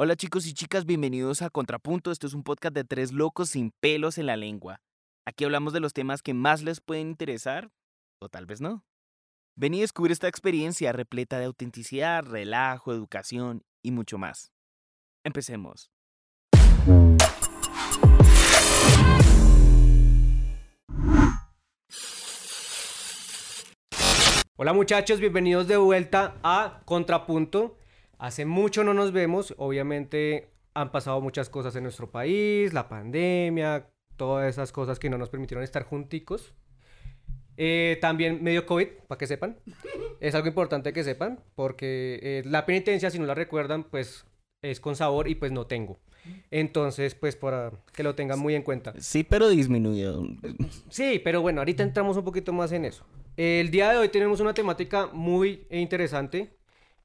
Hola chicos y chicas, bienvenidos a Contrapunto. Esto es un podcast de tres locos sin pelos en la lengua. Aquí hablamos de los temas que más les pueden interesar, o tal vez no. Ven y descubre esta experiencia repleta de autenticidad, relajo, educación y mucho más. Empecemos. Hola muchachos, bienvenidos de vuelta a Contrapunto. Hace mucho no nos vemos, obviamente han pasado muchas cosas en nuestro país, la pandemia, todas esas cosas que no nos permitieron estar junticos. Eh, también medio COVID, para que sepan. Es algo importante que sepan, porque eh, la penitencia, si no la recuerdan, pues es con sabor y pues no tengo. Entonces, pues para que lo tengan muy en cuenta. Sí, pero disminuido. Sí, pero bueno, ahorita entramos un poquito más en eso. El día de hoy tenemos una temática muy interesante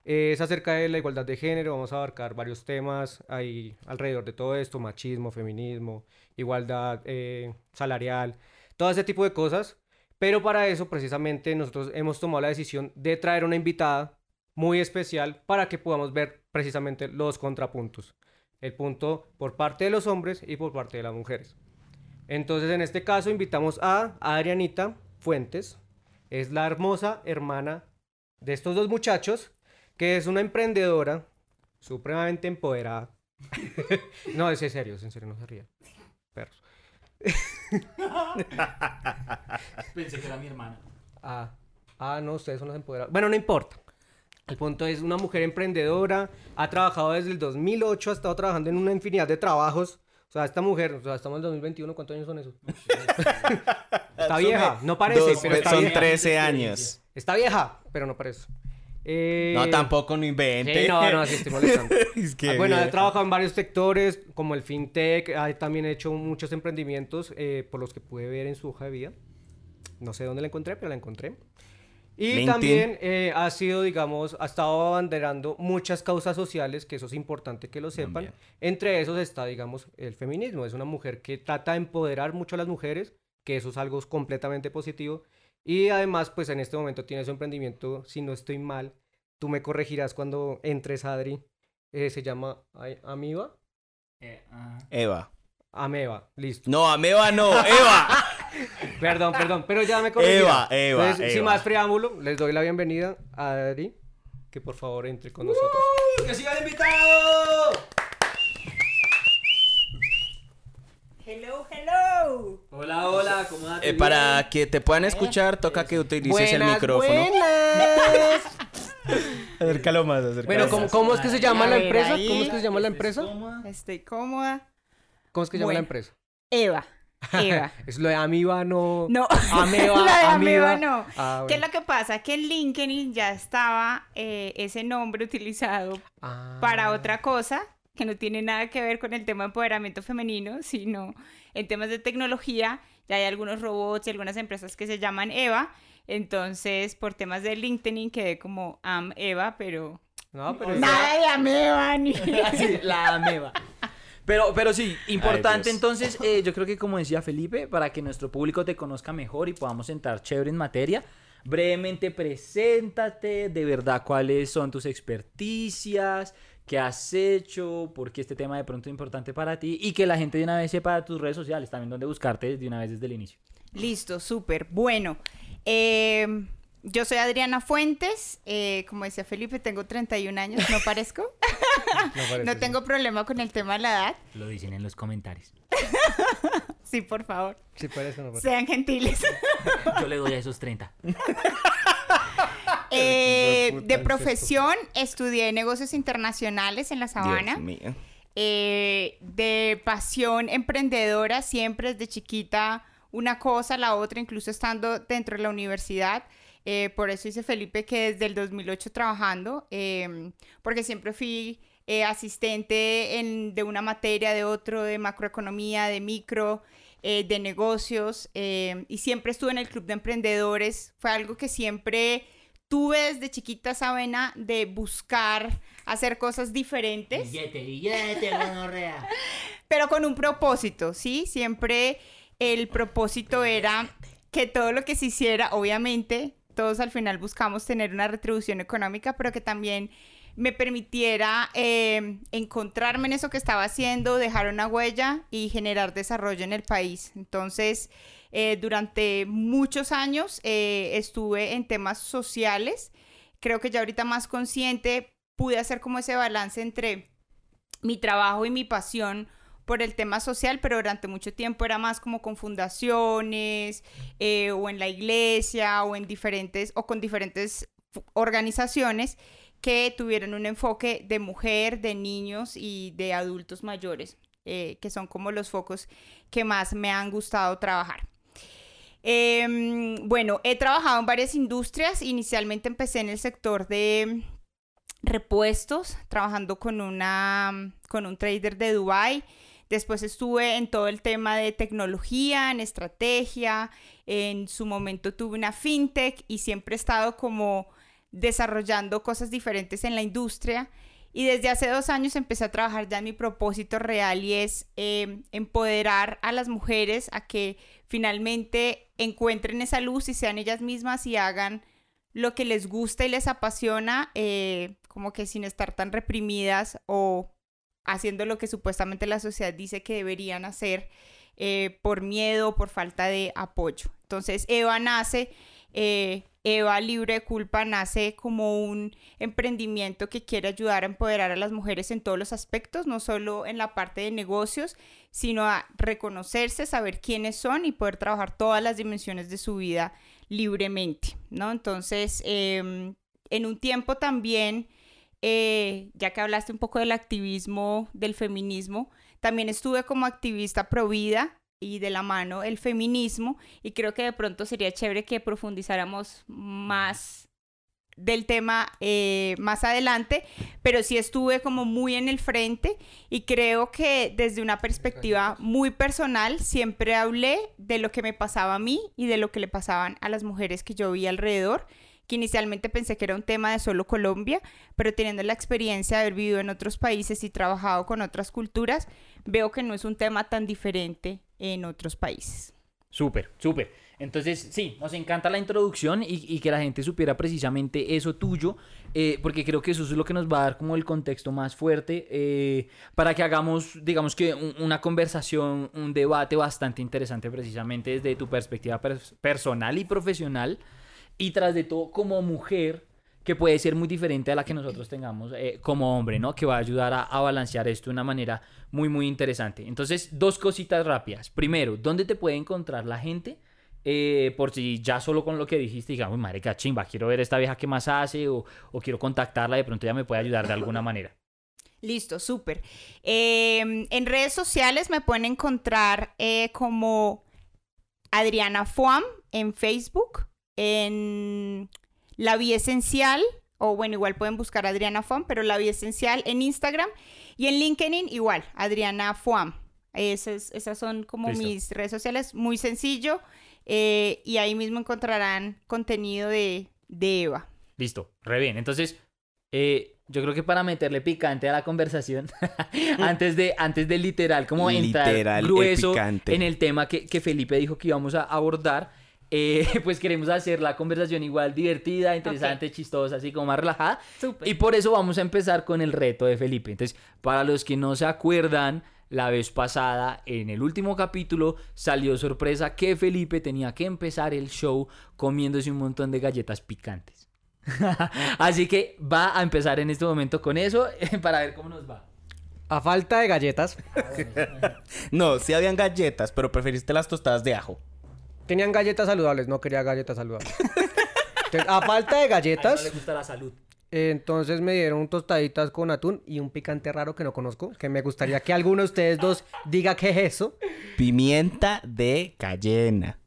es acerca de la igualdad de género, vamos a abarcar varios temas ahí alrededor de todo esto, machismo, feminismo, igualdad eh, salarial, todo ese tipo de cosas. Pero para eso precisamente nosotros hemos tomado la decisión de traer una invitada muy especial para que podamos ver precisamente los contrapuntos. El punto por parte de los hombres y por parte de las mujeres. Entonces en este caso invitamos a Adrianita Fuentes. Es la hermosa hermana de estos dos muchachos que es una emprendedora supremamente empoderada. no, es en serio, es en serio, no se rían. Perros. Pensé que era mi hermana. Ah, ah, no, ustedes son los empoderados. Bueno, no importa. El punto es una mujer emprendedora, ha trabajado desde el 2008, ha estado trabajando en una infinidad de trabajos. O sea, esta mujer, o sea, estamos en el 2021, ¿cuántos años son esos? está vieja, no parece, pero está son vieja. 13 años. Está vieja, pero no parece. Eh, No, tampoco no invente. Sí, no, no, así estoy molestando. Es que Ah, bueno, he viejo. trabajado en varios sectores, como el fintech, he también hecho muchos emprendimientos eh, por los que pude ver en su hoja de vida. No sé dónde la encontré, pero la encontré. Y LinkedIn. también eh, ha sido, digamos, ha estado abanderando muchas causas sociales, que eso es importante que lo sepan. También. Entre esos está, digamos, el feminismo. Es una mujer que trata de empoderar mucho a las mujeres, que eso es algo completamente positivo. Y además, pues en este momento tiene su emprendimiento, si no estoy mal, tú me corregirás cuando entres, Adri. Eh, se llama ay, Amiba. Eh. Eva. Ameba, listo. No, Ameba no, Eva. Perdón, perdón, pero ya me corregirás. Eva, Eva, Entonces, sin más preámbulo, les doy la bienvenida a Adri, que por favor entre con nosotros. ¡Que siga el invitado! Hello, hello. Hola, hola, ¿cómo? Eh, para que te puedan escuchar, toca que utilices el micrófono. buenas. Acércalo más, acércalo Bueno, más. ¿cómo, cómo es que se llama la empresa? ahí. ¿Cómo es que se llama la empresa? Estoy cómoda. ¿Cómo es que se llama Bueno. la empresa? Eva. Eva. Es lo de Amiba, no. No, Ameba, la de Amiba. No. Ah, ¿Qué es lo que pasa? Que en LinkedIn ya estaba eh, ese nombre utilizado Ah. para otra cosa que no tiene nada que ver con el tema de empoderamiento femenino, sino en temas de tecnología. Ya hay algunos robots y algunas empresas que se llaman Eva. Entonces, por temas de LinkedIn quedé como Am Eva, pero No, pero. nada de Ameba ni. Sí, la ameba. Pero, pero sí, importante entonces, eh, yo creo que como decía Felipe, para que nuestro público te conozca mejor y podamos entrar chévere en materia, brevemente preséntate, de verdad cuáles son tus experticias, qué has hecho, por qué este tema de pronto es importante para ti y que la gente de una vez sepa tus redes sociales, también dónde buscarte de una vez desde el inicio. Listo, súper. Bueno, eh, yo soy Adriana Fuentes. eh, como decía Felipe, tengo 31 años, ¿no parezco? parece, no sí. tengo problema con el tema de la edad. Lo dicen en los comentarios. Sí, por favor, Sí, parece, no parece. sean gentiles. Yo le doy a esos 30. Eh, de profesión, estudié negocios internacionales en la Sabana. Dios mío. Eh, de pasión emprendedora, siempre desde chiquita, una cosa, la otra, incluso estando dentro de la universidad. Eh, por eso dice Felipe que desde el 2008 trabajando, eh, porque siempre fui eh, asistente en- de una materia, de otro, de macroeconomía, de micro, eh, de negocios, eh, y siempre estuve en el club de emprendedores. Fue algo que siempre tuve desde chiquita esa vena de buscar hacer cosas diferentes Billete, billete, pero con un propósito, ¿sí? Siempre el propósito era que todo lo que se hiciera, obviamente, todos al final buscamos tener una retribución económica, pero que también me permitiera eh, encontrarme en eso que estaba haciendo, dejar una huella y generar desarrollo en el país. Entonces, eh, durante muchos años eh, estuve en temas sociales. Creo que ya ahorita más consciente pude hacer como ese balance entre mi trabajo y mi pasión por el tema social, pero durante mucho tiempo era más como con fundaciones o en la iglesia o en diferentes o con diferentes organizaciones que tuvieron un enfoque de mujer, de niños y de adultos mayores, eh, que son como los focos que más me han gustado trabajar. Em, bueno, he trabajado en varias industrias. Inicialmente empecé en el sector de repuestos, trabajando con, una, con un trader de Dubai. Después estuve en todo el tema de tecnología, en estrategia. En su momento tuve una fintech y siempre he estado como desarrollando cosas diferentes en la industria. Y desde hace dos años empecé a trabajar ya en mi propósito real y es em, empoderar a las mujeres a que finalmente encuentren esa luz y sean ellas mismas y hagan lo que les gusta y les apasiona, eh, como que sin estar tan reprimidas o haciendo lo que supuestamente la sociedad dice que deberían hacer eh, por miedo, por falta de apoyo. Entonces Eva nace eh, Eva Libre de Culpa nace como un emprendimiento que quiere ayudar a empoderar a las mujeres en todos los aspectos, no solo en la parte de negocios, sino a reconocerse, saber quiénes son y poder trabajar todas las dimensiones de su vida libremente, ¿no? Entonces, em, en un tiempo también, eh, ya que hablaste un poco del activismo, del feminismo, también estuve como activista pro vida y de la mano el feminismo y creo que de pronto sería chévere que profundizáramos más del tema eh, más adelante, pero sí estuve como muy en el frente y creo que desde una perspectiva muy personal siempre hablé de lo que me pasaba a mí y de lo que le pasaban a las mujeres que yo vi alrededor que inicialmente pensé que era un tema de solo Colombia, pero teniendo la experiencia de haber vivido en otros países y trabajado con otras culturas, veo que no es un tema tan diferente en otros países. Súper, súper. Entonces, sí, nos encanta la introducción y, que la gente supiera precisamente eso tuyo, eh, porque creo que eso es lo que nos va a dar como el contexto más fuerte eh, para que hagamos, digamos que una conversación, un debate bastante interesante precisamente desde tu perspectiva personal y profesional y tras de todo como mujer que puede ser muy diferente a la que nosotros tengamos eh, como hombre, ¿no? Que va a ayudar a, balancear esto de una manera muy, muy interesante. Entonces, dos cositas rápidas. Primero, ¿dónde te puede encontrar la gente? Eh, por si ya solo con lo que dijiste, digamos, madre chimba, quiero ver esta vieja qué más hace o, quiero contactarla, de pronto ya me puede ayudar de alguna manera. Listo, súper. Em, en redes sociales me pueden encontrar eh, como Adriana Fuam en Facebook en La Vía Esencial, o bueno, igual pueden buscar Adriana Fuam, pero La Vía Esencial en Instagram y en LinkedIn igual, Adriana Fuam. Esas, esas son como mis redes sociales, muy sencillo, eh, y ahí mismo encontrarán contenido de, Eva. Listo, re bien. Entonces, eh, yo creo que para meterle picante a la conversación, antes de antes de literal, como entrar grueso en el tema que, que Felipe dijo que íbamos a abordar, eh, pues queremos hacer la conversación igual divertida, interesante, chistosa, así como más relajada. Y por eso vamos a empezar con el reto de Felipe. Entonces, para los que no se acuerdan, la vez pasada, en el último capítulo, salió sorpresa que Felipe tenía que empezar el show comiéndose un montón de galletas picantes. Así que va a empezar en este momento con eso para ver cómo nos va. A falta de galletas. no, sí habían galletas, pero preferiste las tostadas de ajo. Tenían galletas saludables, no quería galletas saludables. a falta de galletas. A no le gusta la salud. entonces me dieron tostaditas con atún y un picante raro que no conozco, que me gustaría que alguno de ustedes dos diga qué es eso. Pimienta de cayena.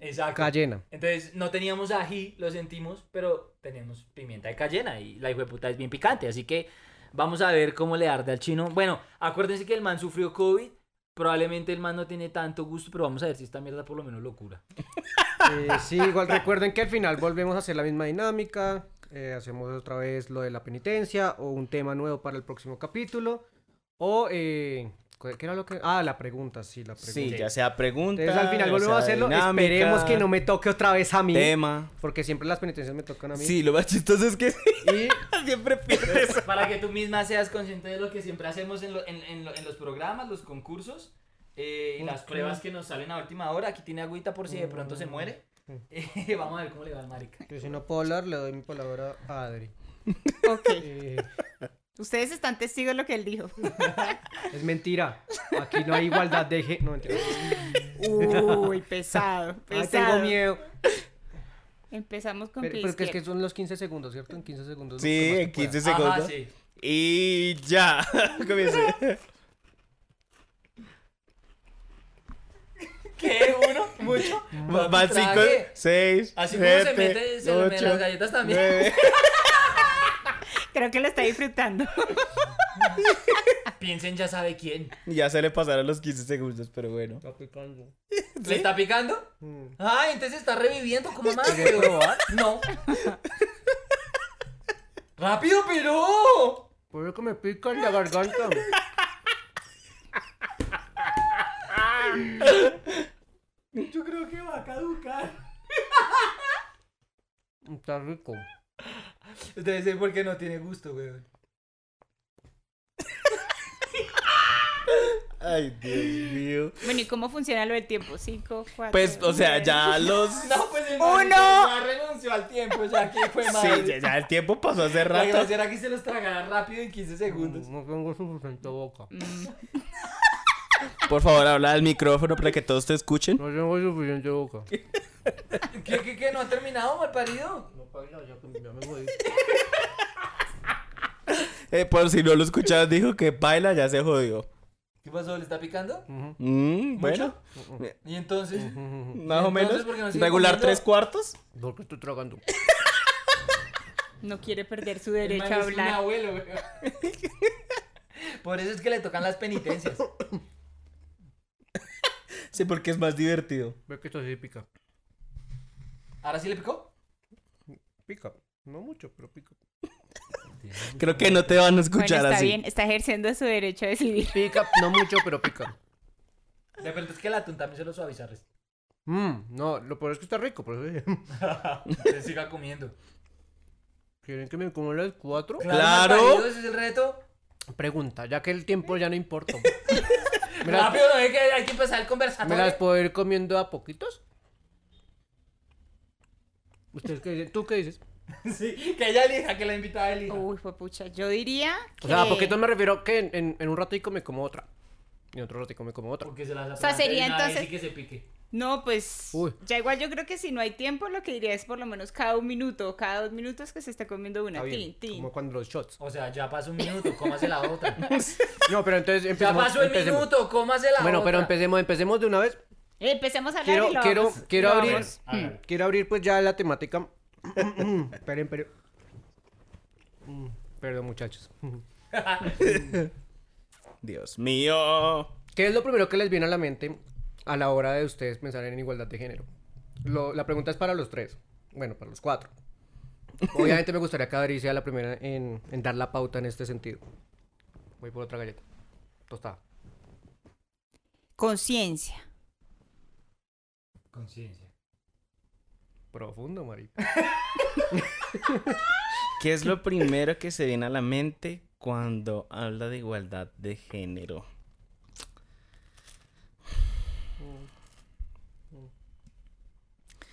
Exacto. Cayena. Entonces no teníamos ají, lo sentimos, pero tenemos pimienta de cayena y la hijo de puta es bien picante, así que vamos a ver cómo le arde al chino. Bueno, acuérdense que el man sufrió COVID Probablemente el man no tiene tanto gusto, pero vamos a ver si esta mierda por lo menos locura. Eh, sí, igual recuerden que al final volvemos a hacer la misma dinámica. Eh, hacemos otra vez lo de la penitencia o un tema nuevo para el próximo capítulo. O eh, ¿Qué era lo que...? Ah, la pregunta, sí, la pregunta. Sí, ya sea pregunta. Entonces al final volvemos a hacerlo. dinámica, Esperemos que no me toque otra vez a mí. Tema. Porque siempre las penitencias me tocan a mí. Sí, lo más chistoso es que Y siempre pierdes. Para que tú misma seas consciente de lo que siempre hacemos en, lo- en- en lo- en los programas, los concursos eh, y las pruebas que nos salen a última hora. Aquí tiene agüita por si de pronto se muere. Eh, vamos a ver cómo le va al marica. que si no puedo hablar, le doy mi palabra a Adri. Ok. Eh, Ustedes están testigos de lo que él dijo. es mentira. Aquí no hay igualdad de género. No, mentira. Uy, pesado, Ay, pesado. tengo miedo. Empezamos con Pero, pero que es que son los 15 segundos, ¿cierto? En 15 segundos. Sí, en se pueda. 15 Ajá, segundos. sí. Y ya. Comience. ¿Qué? ¿Uno? ¿Mucho? Va- Van 5, Trague. 6, Así como se 7, mete, se meten las galletas también. Creo que lo está disfrutando. Piensen ya sabe quién. Ya se le pasaron los 15 segundos, pero bueno. Está picando. ¿Le está picando? Mm. Ah, entonces está reviviendo como más. No. ¡Rápido, pero! Por eso que me pica en la garganta. Yo creo que va a caducar. Está rico. Ustedes saben por qué no tiene gusto, güey. Ay, Dios mío. Bueno, ¿y cómo funciona lo del tiempo? Cinco, cuatro. Pues, o sea, ya los. No, pues el ¡Uno! ya renunció al tiempo, ya que fue Sí, madre. ya, ya el tiempo pasó hace La rato. gracia era que se los tragara rápido en 15 segundos. No tengo suficiente boca. Mm, Por favor, habla al micrófono para que todos te escuchen. No tengo suficiente boca. ¿Qué, qué, qué? ¿No ha terminado, mal parido? No paila, ya, que ya me voy. Eh, por si no lo escuchabas, dijo que baila, ya se jodió. ¿Qué pasó? ¿Le está picando? Mm, bueno, ¿Y entonces? más o menos. ¿por qué no sigue Regular comiendo? tres cuartos. ¿Por qué estoy tragando? no quiere perder su derecho a es un hablar. abuelo, güey. Por eso es que le tocan las penitencias. Sí, porque es más divertido. Ve que esto sí pica. ¿Ahora sí le picó? Pica. No mucho, pero pica. Creo que no te van a Bueno, escuchar está así. bien, está ejerciendo su derecho a decidir. Pica, no mucho, pero pica. De pronto es que el atún también se lo suaviza. Mmm, no, lo peor es que está rico, pero sí. Se siga comiendo. ¿Quieren que me coma las cuatro? Claro. parido, ese es el reto. Pregunta, ya que el tiempo ya no importa. ¿Me las, Rápido, no es que hay que empezar el ¿Me conversatorio. las puedo ir comiendo a poquitos? ¿Ustedes qué dicen? ¿Tú qué dices? Sí, que ella elija, que la invitada elija. Uy, fue pucha. Yo diría que... O sea, a poquitos me refiero que en, en, en un ratico me como otra. Y en otro ratico me como otra. Porque se las O sea, sería entonces- que se pique. No, pues Uy. ya igual yo creo que si no hay tiempo, lo que diría es por lo menos cada un minuto o cada dos minutos que se esté comiendo una. Está bien, Tin, tin. Como cuando los shots. O sea, ya pasó un minuto, cómase la otra. No, pero entonces Ya empecemos. pasó el empecemos. minuto, cómase la Bueno, otra. pero empecemos, empecemos de una vez. Empecemos a hablar Quiero, y lo quiero, vamos- quiero lo abrir. vamos-. Quiero abrir pues ya la temática. esperen. Mm, Perdón, muchachos. Dios mío. ¿Qué es lo primero que les viene a la mente a la hora de ustedes pensar en igualdad de género? Lo- la pregunta es para los tres. Bueno, para los cuatro. Obviamente me gustaría que Adri sea la primera en, en dar la pauta en este sentido. Voy por otra galleta. Tostada. Conciencia. Conciencia. Profundo, Mari. ¿Qué es lo primero que se viene a la mente cuando habla de igualdad de género?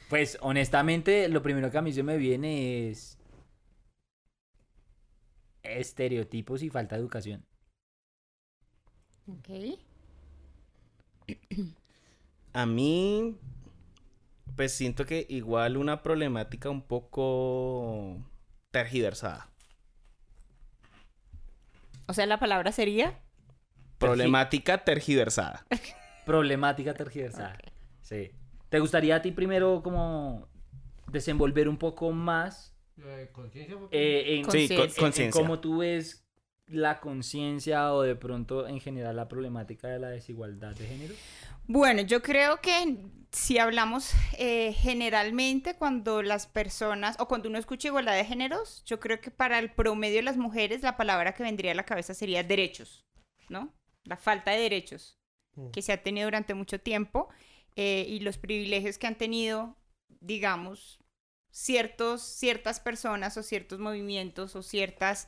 Pues honestamente, lo primero que a mí se me viene es estereotipos y falta de educación. Ok. A mí, pues siento que igual una problemática un poco tergiversada. O sea, la palabra sería. Problemática tergiversada. Problemática tergiversada. Sí. ¿Te gustaría a ti primero como desenvolver un poco más Conciencia. eh, en, Sí, en- en conciencia. cómo tú ves la conciencia o de pronto en general la problemática de la desigualdad de género? Bueno, yo creo que si hablamos eh, generalmente cuando las personas o cuando uno escucha igualdad de géneros, yo creo que para el promedio de las mujeres la palabra que vendría a la cabeza sería derechos, ¿no? la falta de derechos Mm. que se ha tenido durante mucho tiempo eh, y los privilegios que han tenido, digamos, ciertos, ciertas personas o ciertos movimientos o ciertas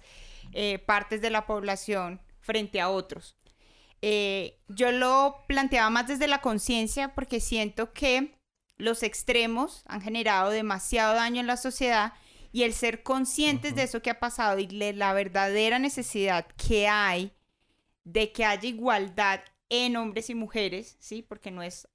eh, partes de la población frente a otros. Eh, yo lo planteaba más desde la conciencia porque siento que los extremos han generado demasiado daño en la sociedad y el ser conscientes de eso que ha pasado y de la verdadera necesidad que hay de que haya igualdad en hombres y mujeres, ¿sí? Porque no es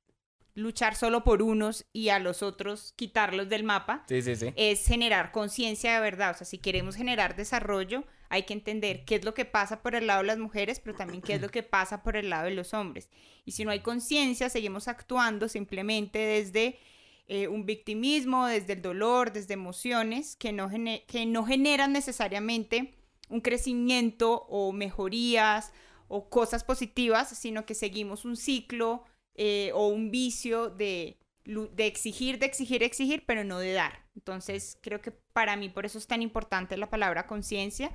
luchar solo por unos y a los otros quitarlos del mapa, Sí, sí, sí. es generar conciencia de verdad. O sea, si queremos generar desarrollo, hay que entender qué es lo que pasa por el lado de las mujeres, pero también qué es lo que pasa por el lado de los hombres. Y si no hay conciencia, seguimos actuando simplemente desde eh, un victimismo, desde el dolor, desde emociones que no, que no generan necesariamente un crecimiento o mejorías o cosas positivas, sino que seguimos un ciclo eh, o un vicio de, de exigir, de exigir, exigir, pero no de dar. Entonces, creo que para mí por eso es tan importante la palabra conciencia,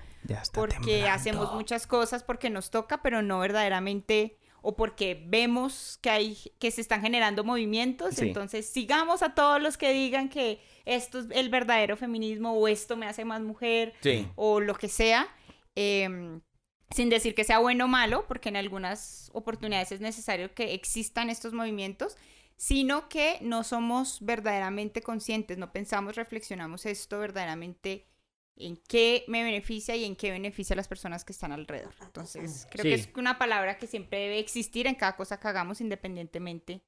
porque temblando. hacemos muchas cosas porque nos toca, pero no verdaderamente o porque vemos que hay que se están generando movimientos, Sí. entonces sigamos a todos los que digan que esto es el verdadero feminismo o esto me hace más mujer Sí. o lo que sea, em, sin decir que sea bueno o malo, porque en algunas oportunidades es necesario que existan estos movimientos, sino que no somos verdaderamente conscientes, no pensamos, reflexionamos esto verdaderamente en qué me beneficia y en qué beneficia a las personas que están alrededor. Entonces, creo que es una palabra que siempre debe existir en cada cosa que hagamos independientemente.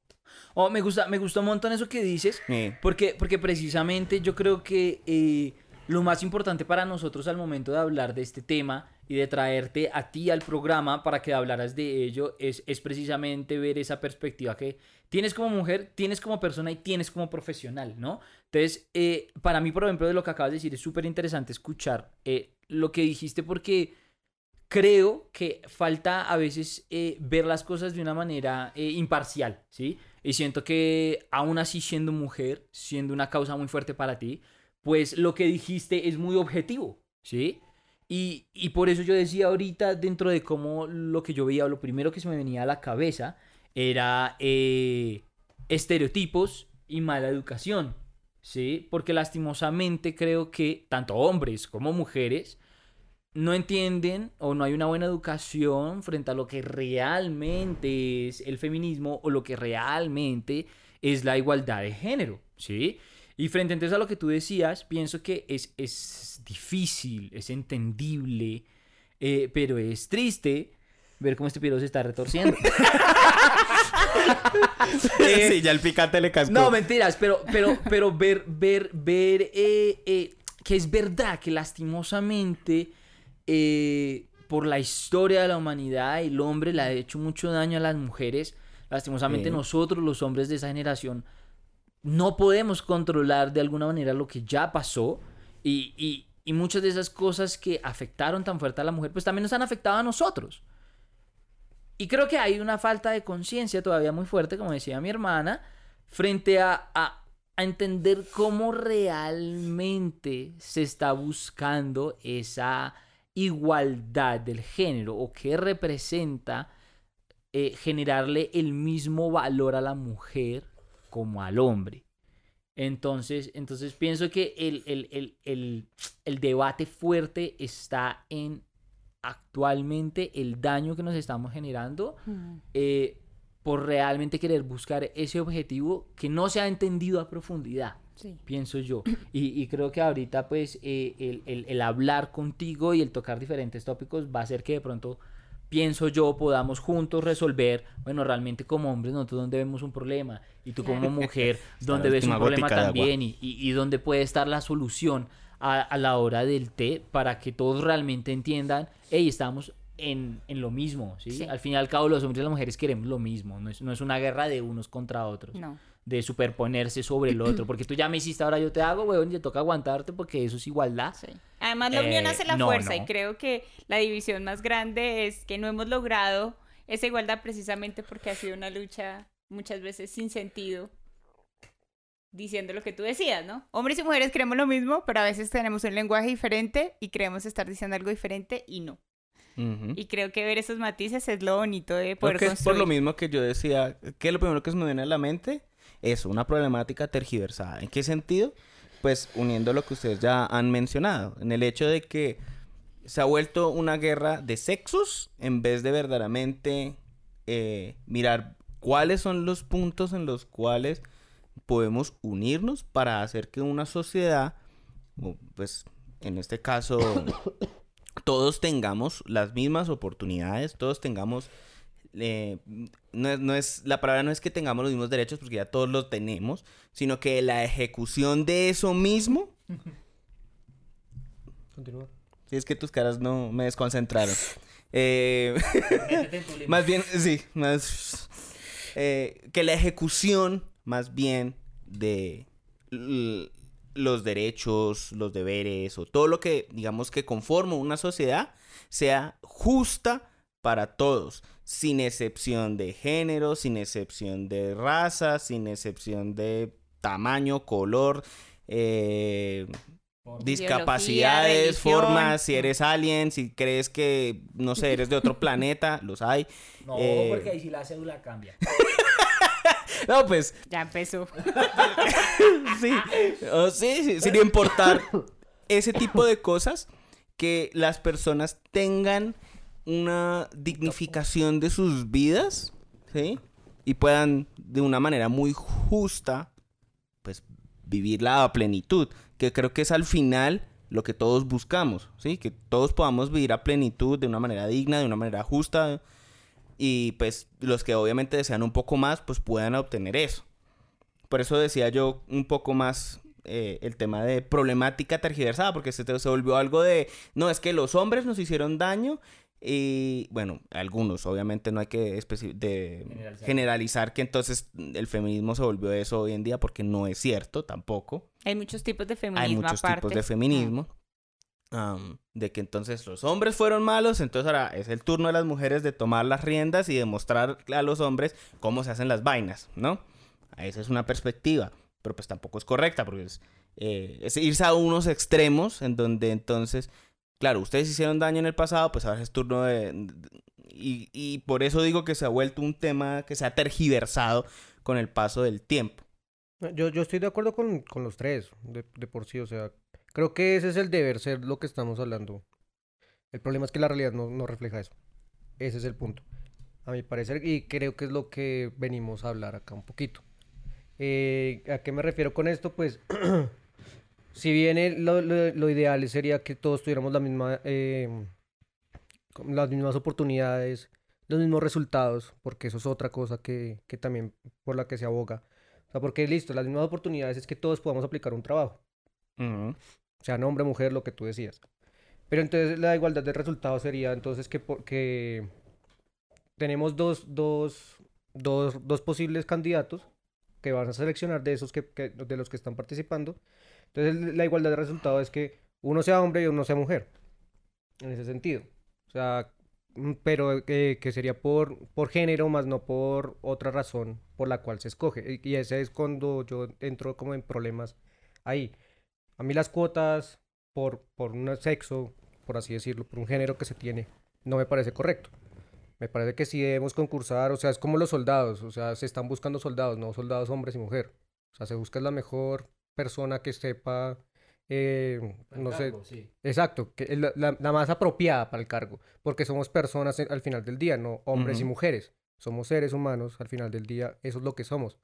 Oh, me gusta, me gusta un montón eso que dices. Sí. Porque, porque precisamente yo creo que eh, lo más importante para nosotros al momento de hablar de este tema y de traerte a ti al programa para que hablaras de ello es, es precisamente ver esa perspectiva que tienes como mujer, tienes como persona y tienes como profesional, ¿no? Entonces, eh, para mí, por ejemplo, de lo que acabas de decir, es súper interesante escuchar eh, lo que dijiste porque creo que falta a veces eh, ver las cosas de una manera eh, imparcial, ¿sí? Y siento que aún así siendo mujer, siendo una causa muy fuerte para ti, pues lo que dijiste es muy objetivo, ¿sí? Y, y por eso yo decía ahorita, dentro de cómo lo que yo veía, lo primero que se me venía a la cabeza era eh, estereotipos y mala educación, ¿sí? Porque lastimosamente creo que tanto hombres como mujeres no entienden o no hay una buena educación frente a lo que realmente es el feminismo o lo que realmente es la igualdad de género, ¿sí? Y frente entonces a lo que tú decías, pienso que es, es difícil, es entendible, eh, pero es triste ver cómo este piro se está retorciendo. Eh, sí, ya el picante le cascó. no, mentiras, pero, pero, pero ver, ver, ver eh, eh, que es verdad que lastimosamente por la historia de la humanidad el hombre le ha hecho mucho daño a las mujeres. Lastimosamente nosotros, los hombres de esa generación, no podemos controlar de alguna manera lo que ya pasó y, y- y muchas de esas cosas que afectaron tan fuerte a la mujer, pues también nos han afectado a nosotros. Y creo que hay una falta de conciencia todavía muy fuerte, como decía mi hermana, frente a, a- a entender cómo realmente se está buscando esa igualdad del género o qué representa eh, generarle el mismo valor a la mujer como al hombre. Entonces, entonces pienso que el, el- el- el- el debate fuerte está en actualmente el daño que nos estamos generando eh, por realmente querer buscar ese objetivo que no se ha entendido a profundidad, Sí. pienso yo. Y, y creo que ahorita pues eh, el, el- el hablar contigo y el tocar diferentes tópicos va a hacer que de pronto, pienso yo, podamos juntos resolver, bueno, realmente como hombres nosotros donde vemos un problema y tú como mujer donde la ves un problema también y, y, y donde puede estar la solución a, a la hora del té para que todos realmente entiendan, hey, estamos en, en lo mismo, ¿sí? Sí. Al fin y al cabo los hombres y las mujeres queremos lo mismo, no es, no es una guerra de unos contra otros, No. De superponerse sobre el otro, porque tú ya me hiciste, ahora yo te hago, weón, y te toca aguantarte porque eso es igualdad. Sí. Además, la unión Eh, hace la no, fuerza no. y creo que la división más grande es que no hemos logrado esa igualdad precisamente porque ha sido una lucha muchas veces sin sentido, diciendo lo que tú decías, ¿no? Hombres y mujeres creemos lo mismo, pero a veces tenemos un lenguaje diferente y creemos estar diciendo algo diferente y no. Ujú. Y creo que ver esos matices es lo bonito de poder Porque es por construir. lo mismo que yo decía, ¿qué es lo primero que se me viene a la mente? Eso, una problemática tergiversada. ¿En qué sentido? Pues uniendo lo que ustedes ya han mencionado, en el hecho de que se ha vuelto una guerra de sexos en vez de verdaderamente eh, mirar cuáles son los puntos en los cuales podemos unirnos para hacer que una sociedad, pues en este caso, todos tengamos las mismas oportunidades, todos tengamos eh, no, es, no es- la palabra no es que tengamos los mismos derechos porque ya todos los tenemos, sino que la ejecución de eso mismo, Continúa. si es que tus caras no me desconcentraron. Eh, más bien, sí, más eh, que la ejecución más bien de los derechos, los deberes o todo lo que digamos que conforma una sociedad sea justa para todos, sin excepción de género, sin excepción de raza, sin excepción de tamaño, color, eh, discapacidades, formas, si eres alien, si crees que, no sé, eres de otro planeta, los hay. No, Eh, porque ahí sí la cédula cambia. No, pues Ya empezó. sí, o sí, sí, sin importar ese tipo de cosas, que las personas tengan una dignificación de sus vidas, ¿sí? Y puedan de una manera muy justa, pues, vivirla a plenitud, que creo que es al final lo que todos buscamos, ¿sí? Que todos podamos vivir a plenitud de una manera digna, de una manera justa, y pues los que obviamente desean un poco más, pues puedan obtener eso. Por eso decía yo un poco más eh, el tema de problemática tergiversada, porque se, se volvió algo de, no, es que los hombres nos hicieron daño y, bueno, algunos, obviamente no hay que de Generalizar. generalizar. que entonces el feminismo se volvió eso hoy en día, porque no es cierto tampoco. Hay muchos tipos de feminismo Hay muchos aparte. tipos de feminismo. am, de que entonces los hombres fueron malos, entonces ahora es el turno de las mujeres de tomar las riendas y demostrar a los hombres cómo se hacen las vainas, ¿no? Esa es una perspectiva, pero pues tampoco es correcta, porque es, eh, es irse a unos extremos en donde entonces, claro, ustedes hicieron daño en el pasado, pues ahora es turno de... y, y por eso digo que se ha vuelto un tema que se ha tergiversado con el paso del tiempo. Yo, yo estoy de acuerdo con, con los tres, de, de por sí, o sea, creo que ese es el deber ser lo que estamos hablando. El problema es que la realidad no, no refleja eso. Ese es el punto, a mi parecer, y creo que es lo que venimos a hablar acá un poquito. Eh, ¿A qué me refiero con esto? Pues, si bien lo, lo- lo ideal sería que todos tuviéramos la misma, eh, las mismas oportunidades, los mismos resultados, porque eso es otra cosa que, que también por la que se aboga. O sea, porque listo, las mismas oportunidades es que todos podamos aplicar un trabajo, Ujú. sea hombre, mujer, lo que tú decías. Pero entonces la igualdad de resultados sería entonces que, que tenemos dos, dos, dos, dos posibles candidatos que van a seleccionar de esos que, que- de los que están participando. Entonces la igualdad de resultados es que uno sea hombre y uno sea mujer. En ese sentido. O sea, mm, pero que, que sería por, por género, más no por otra razón por la cual se escoge. Y ese es cuando yo entro como en problemas ahí. A mí las cuotas por, por un sexo, por así decirlo, por un género que se tiene, no me parece correcto. Me parece que sí debemos concursar, o sea, es como los soldados, o sea, se están buscando soldados, no soldados hombres y mujer. O sea, se busca la mejor persona que sepa, eh, no sé, Sí. Exacto, que la, la- la más apropiada para el cargo, porque somos personas al final del día, no hombres y mujeres. Somos seres humanos al final del día, eso es lo que somos.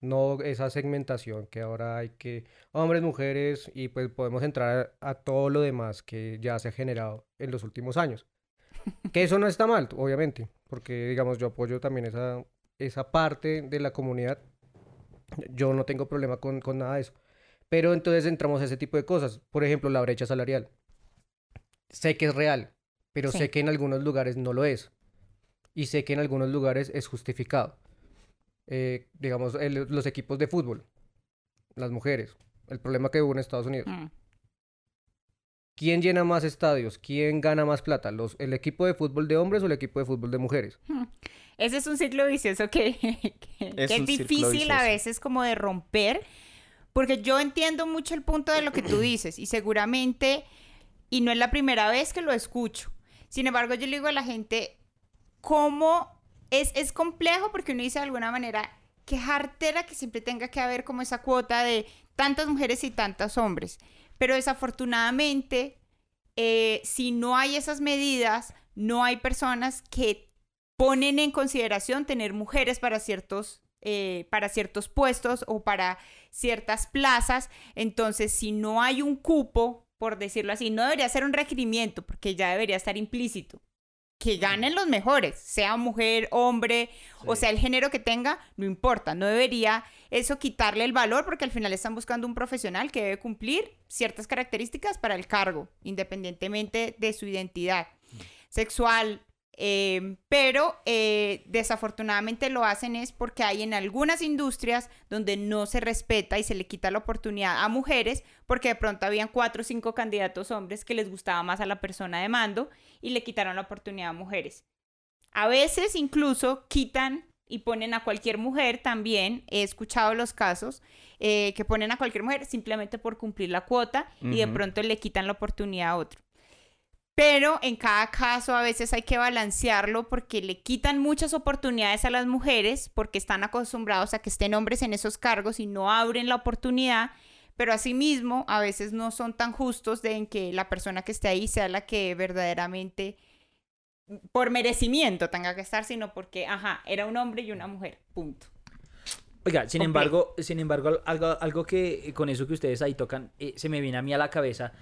No esa segmentación que ahora hay que hombres, mujeres y pues podemos entrar a, a todo lo demás que ya se ha generado en los últimos años. Que eso no está mal, obviamente, porque digamos yo apoyo también esa, esa parte de la comunidad. Yo no tengo problema con, con nada de eso. Pero entonces entramos a ese tipo de cosas. Por ejemplo, la brecha salarial. Sé que es real, pero Sí. sé que en algunos lugares no lo es. Y sé que en algunos lugares es justificado. Eh, digamos, el- los equipos de fútbol, las mujeres, el problema que hubo en Estados Unidos. Mm. ¿Quién llena más estadios? ¿Quién gana más plata? ¿Los, ¿El equipo de fútbol de hombres o el equipo de fútbol de mujeres? Ese es un ciclo vicioso que, que- que Es difícil a veces como de romper, porque yo entiendo mucho el punto de lo que tú dices y seguramente, y no es la primera vez que lo escucho, Sin embargo, yo le digo a la gente, ¿cómo es, es complejo? Porque uno dice de alguna manera, qué jartera que siempre tenga que haber como esa cuota de tantas mujeres y tantos hombres. Pero desafortunadamente, eh, si no hay esas medidas, no hay personas que ponen en consideración tener mujeres para ciertos, eh, para ciertos puestos o para ciertas plazas. Entonces, si no hay un cupo, por decirlo así, no debería ser un requerimiento, porque ya debería estar implícito. Que ganen los mejores, sea mujer, hombre, o sea el género que tenga, no importa, no debería eso quitarle el valor porque al final están buscando un profesional que debe cumplir ciertas características para el cargo, independientemente de su identidad sexual, eh, pero eh, desafortunadamente lo hacen es porque hay en algunas industrias donde no se respeta y se le quita la oportunidad a mujeres porque de pronto habían cuatro o cinco candidatos hombres que les gustaba más a la persona de mando y le quitaron la oportunidad a mujeres. A veces incluso quitan y ponen a cualquier mujer también, he escuchado los casos, eh, que ponen a cualquier mujer simplemente por cumplir la cuota y de pronto le quitan la oportunidad a otro. Pero en cada caso a veces hay que balancearlo porque le quitan muchas oportunidades a las mujeres porque están acostumbrados a que estén hombres en esos cargos y no abren la oportunidad. Pero asimismo, a veces no son tan justos de en que la persona que esté ahí sea la que verdaderamente por merecimiento tenga que estar, sino porque, ajá, era un hombre y una mujer, punto. Oiga, sin embargo, sin embargo, algo, algo que con eso que ustedes ahí tocan, eh, se me viene a mí a la cabeza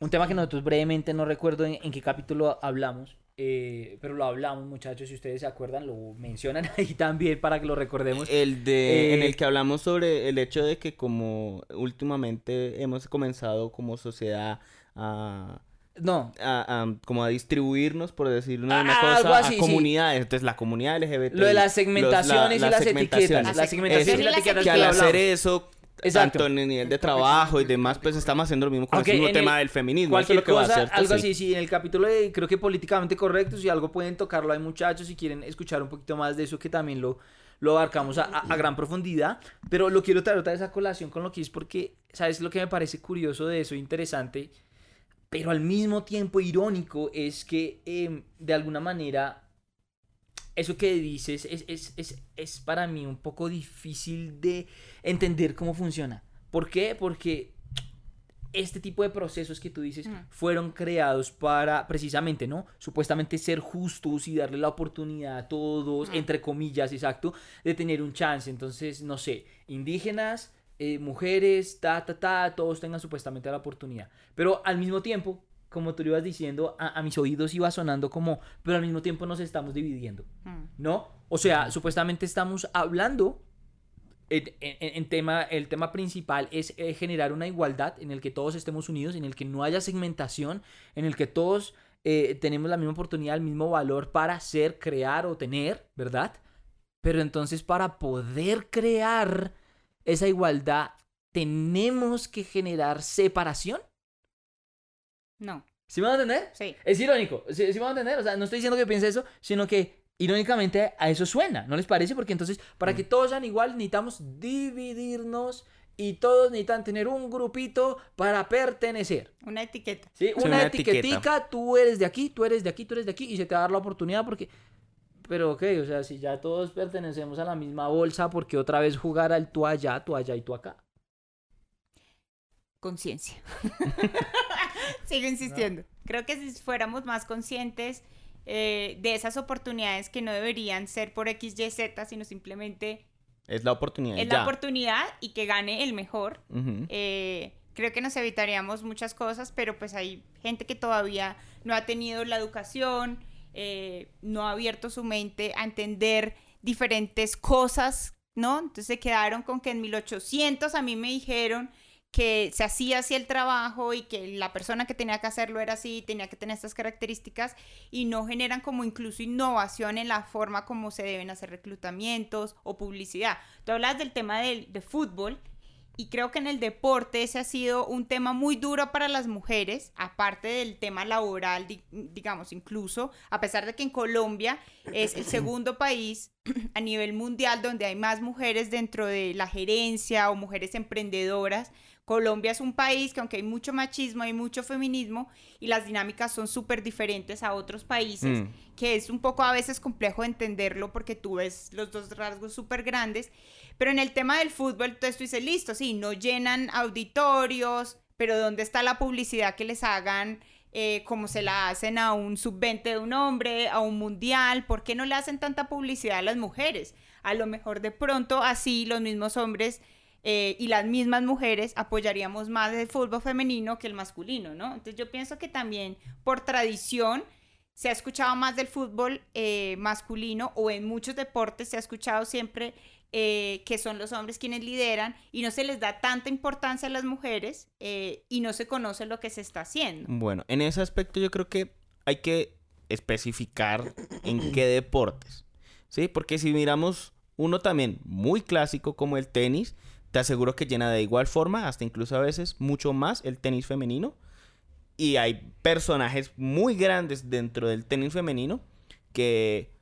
un tema que nosotros brevemente no recuerdo en, qué capítulo hablamos, eh, pero lo hablamos, muchachos, si ustedes se acuerdan, lo mencionan ahí también para que lo recordemos. El de, en Eh, el que hablamos sobre el hecho de que como últimamente hemos comenzado como sociedad a, No, a- a- como a distribuirnos, por decirlo de una Ah, cosa, así, a sí. comunidades. Entonces la comunidad LGBT. lo de las segmentaciones los- y las segmentaciones. etiquetas. Las segmentaciones y Eso, las etiquetas que al hacer eso, Exacto. tanto en el nivel de trabajo y demás, pues estamos haciendo lo mismo con el mismo tema el- del feminismo. Eso Cualquier es lo que va a hacer, algo sí. así, sí, en el capítulo de, creo que políticamente correcto, si algo pueden tocarlo hay muchachos, si quieren escuchar un poquito más de eso, que también lo, lo abarcamos a, a- a gran profundidad, pero lo quiero traer otra vez a colación con lo que es porque, ¿sabes lo que me parece curioso de eso, interesante? Pero al mismo tiempo irónico es que em, de alguna manera eso que dices es, es, es, es para mí un poco difícil de entender cómo funciona. ¿Por qué? Porque este tipo de procesos que tú dices Mm. fueron creados para precisamente, ¿no? Supuestamente ser justos y darle la oportunidad a todos, Mm. entre comillas, exacto, de tener un chance. Entonces, no sé, indígenas, eh, mujeres, ta, ta, ta, todos tengan supuestamente la oportunidad. Pero al mismo tiempo, como tú lo ibas diciendo, a, a mis oídos iba sonando como, pero al mismo tiempo nos estamos dividiendo. Mm. ¿no? O sea, supuestamente estamos hablando en, en- en tema, el tema principal es eh, generar una igualdad en el que todos estemos unidos, en el que no haya segmentación, en el que todos eh, tenemos la misma oportunidad, el mismo valor para ser, crear o tener, ¿verdad? Pero entonces para poder crear esa igualdad, tenemos que generar separación. No, ¿Sí me van a entender? sí. Es irónico, ¿sí, sí me van a entender? O sea, no estoy diciendo que piense eso, sino que irónicamente a eso suena, ¿no les parece? Porque entonces, para que todos sean igual, necesitamos dividirnos y todos necesitan tener un grupito para pertenecer. Una etiqueta. ¿sí? Sí, Una, una etiquetica, etiqueta. tú eres de aquí, tú eres de aquí, tú eres de aquí, y se te va a dar la oportunidad porque... Pero ok, o sea, si ya todos pertenecemos a la misma bolsa, ¿por qué otra vez jugar al tú allá, tú allá y tú acá? conciencia. Sigo insistiendo. Creo que si fuéramos más conscientes eh, de esas oportunidades que no deberían ser por X, Y, Z, sino simplemente Es la oportunidad. es ya. la oportunidad y que gane el mejor. Eh, creo que nos evitaríamos muchas cosas, pero pues hay gente que todavía no ha tenido la educación, eh, no ha abierto su mente a entender diferentes cosas, ¿no? Entonces se quedaron con que en 1800 a mí me dijeron que se hacía así el trabajo y que la persona que tenía que hacerlo era así, tenía que tener estas características y no generan como incluso innovación en la forma como se deben hacer reclutamientos o publicidad. Tú hablas del tema del, de fútbol y creo que en el deporte ese ha sido un tema muy duro para las mujeres, aparte del tema laboral, di- digamos, incluso, a pesar de que en Colombia es el segundo país a nivel mundial donde hay más mujeres dentro de la gerencia o mujeres emprendedoras. Colombia es un país que aunque hay mucho machismo, hay mucho feminismo y las dinámicas son súper diferentes a otros países, Mm. que es un poco a veces complejo entenderlo porque tú ves los dos rasgos súper grandes. Pero en el tema del fútbol, entonces tú dices, listo, sí, no llenan auditorios, pero ¿dónde está la publicidad que les hagan eh, como se la hacen a un sub-20 de un hombre, a un mundial? ¿Por qué no le hacen tanta publicidad a las mujeres? A lo mejor de pronto así los mismos hombres eh, y las mismas mujeres apoyaríamos más el fútbol femenino que el masculino, ¿no? Entonces yo pienso que también por tradición se ha escuchado más del fútbol eh, masculino o en muchos deportes se ha escuchado siempre eh, que son los hombres quienes lideran y no se les da tanta importancia a las mujeres eh, y no se conoce lo que se está haciendo. Bueno, en ese aspecto yo creo que hay que especificar en qué deportes, ¿sí? Porque si miramos uno también muy clásico como el tenis, te aseguro que llena de igual forma, hasta incluso a veces mucho más el tenis femenino. Y hay personajes muy grandes dentro del tenis femenino que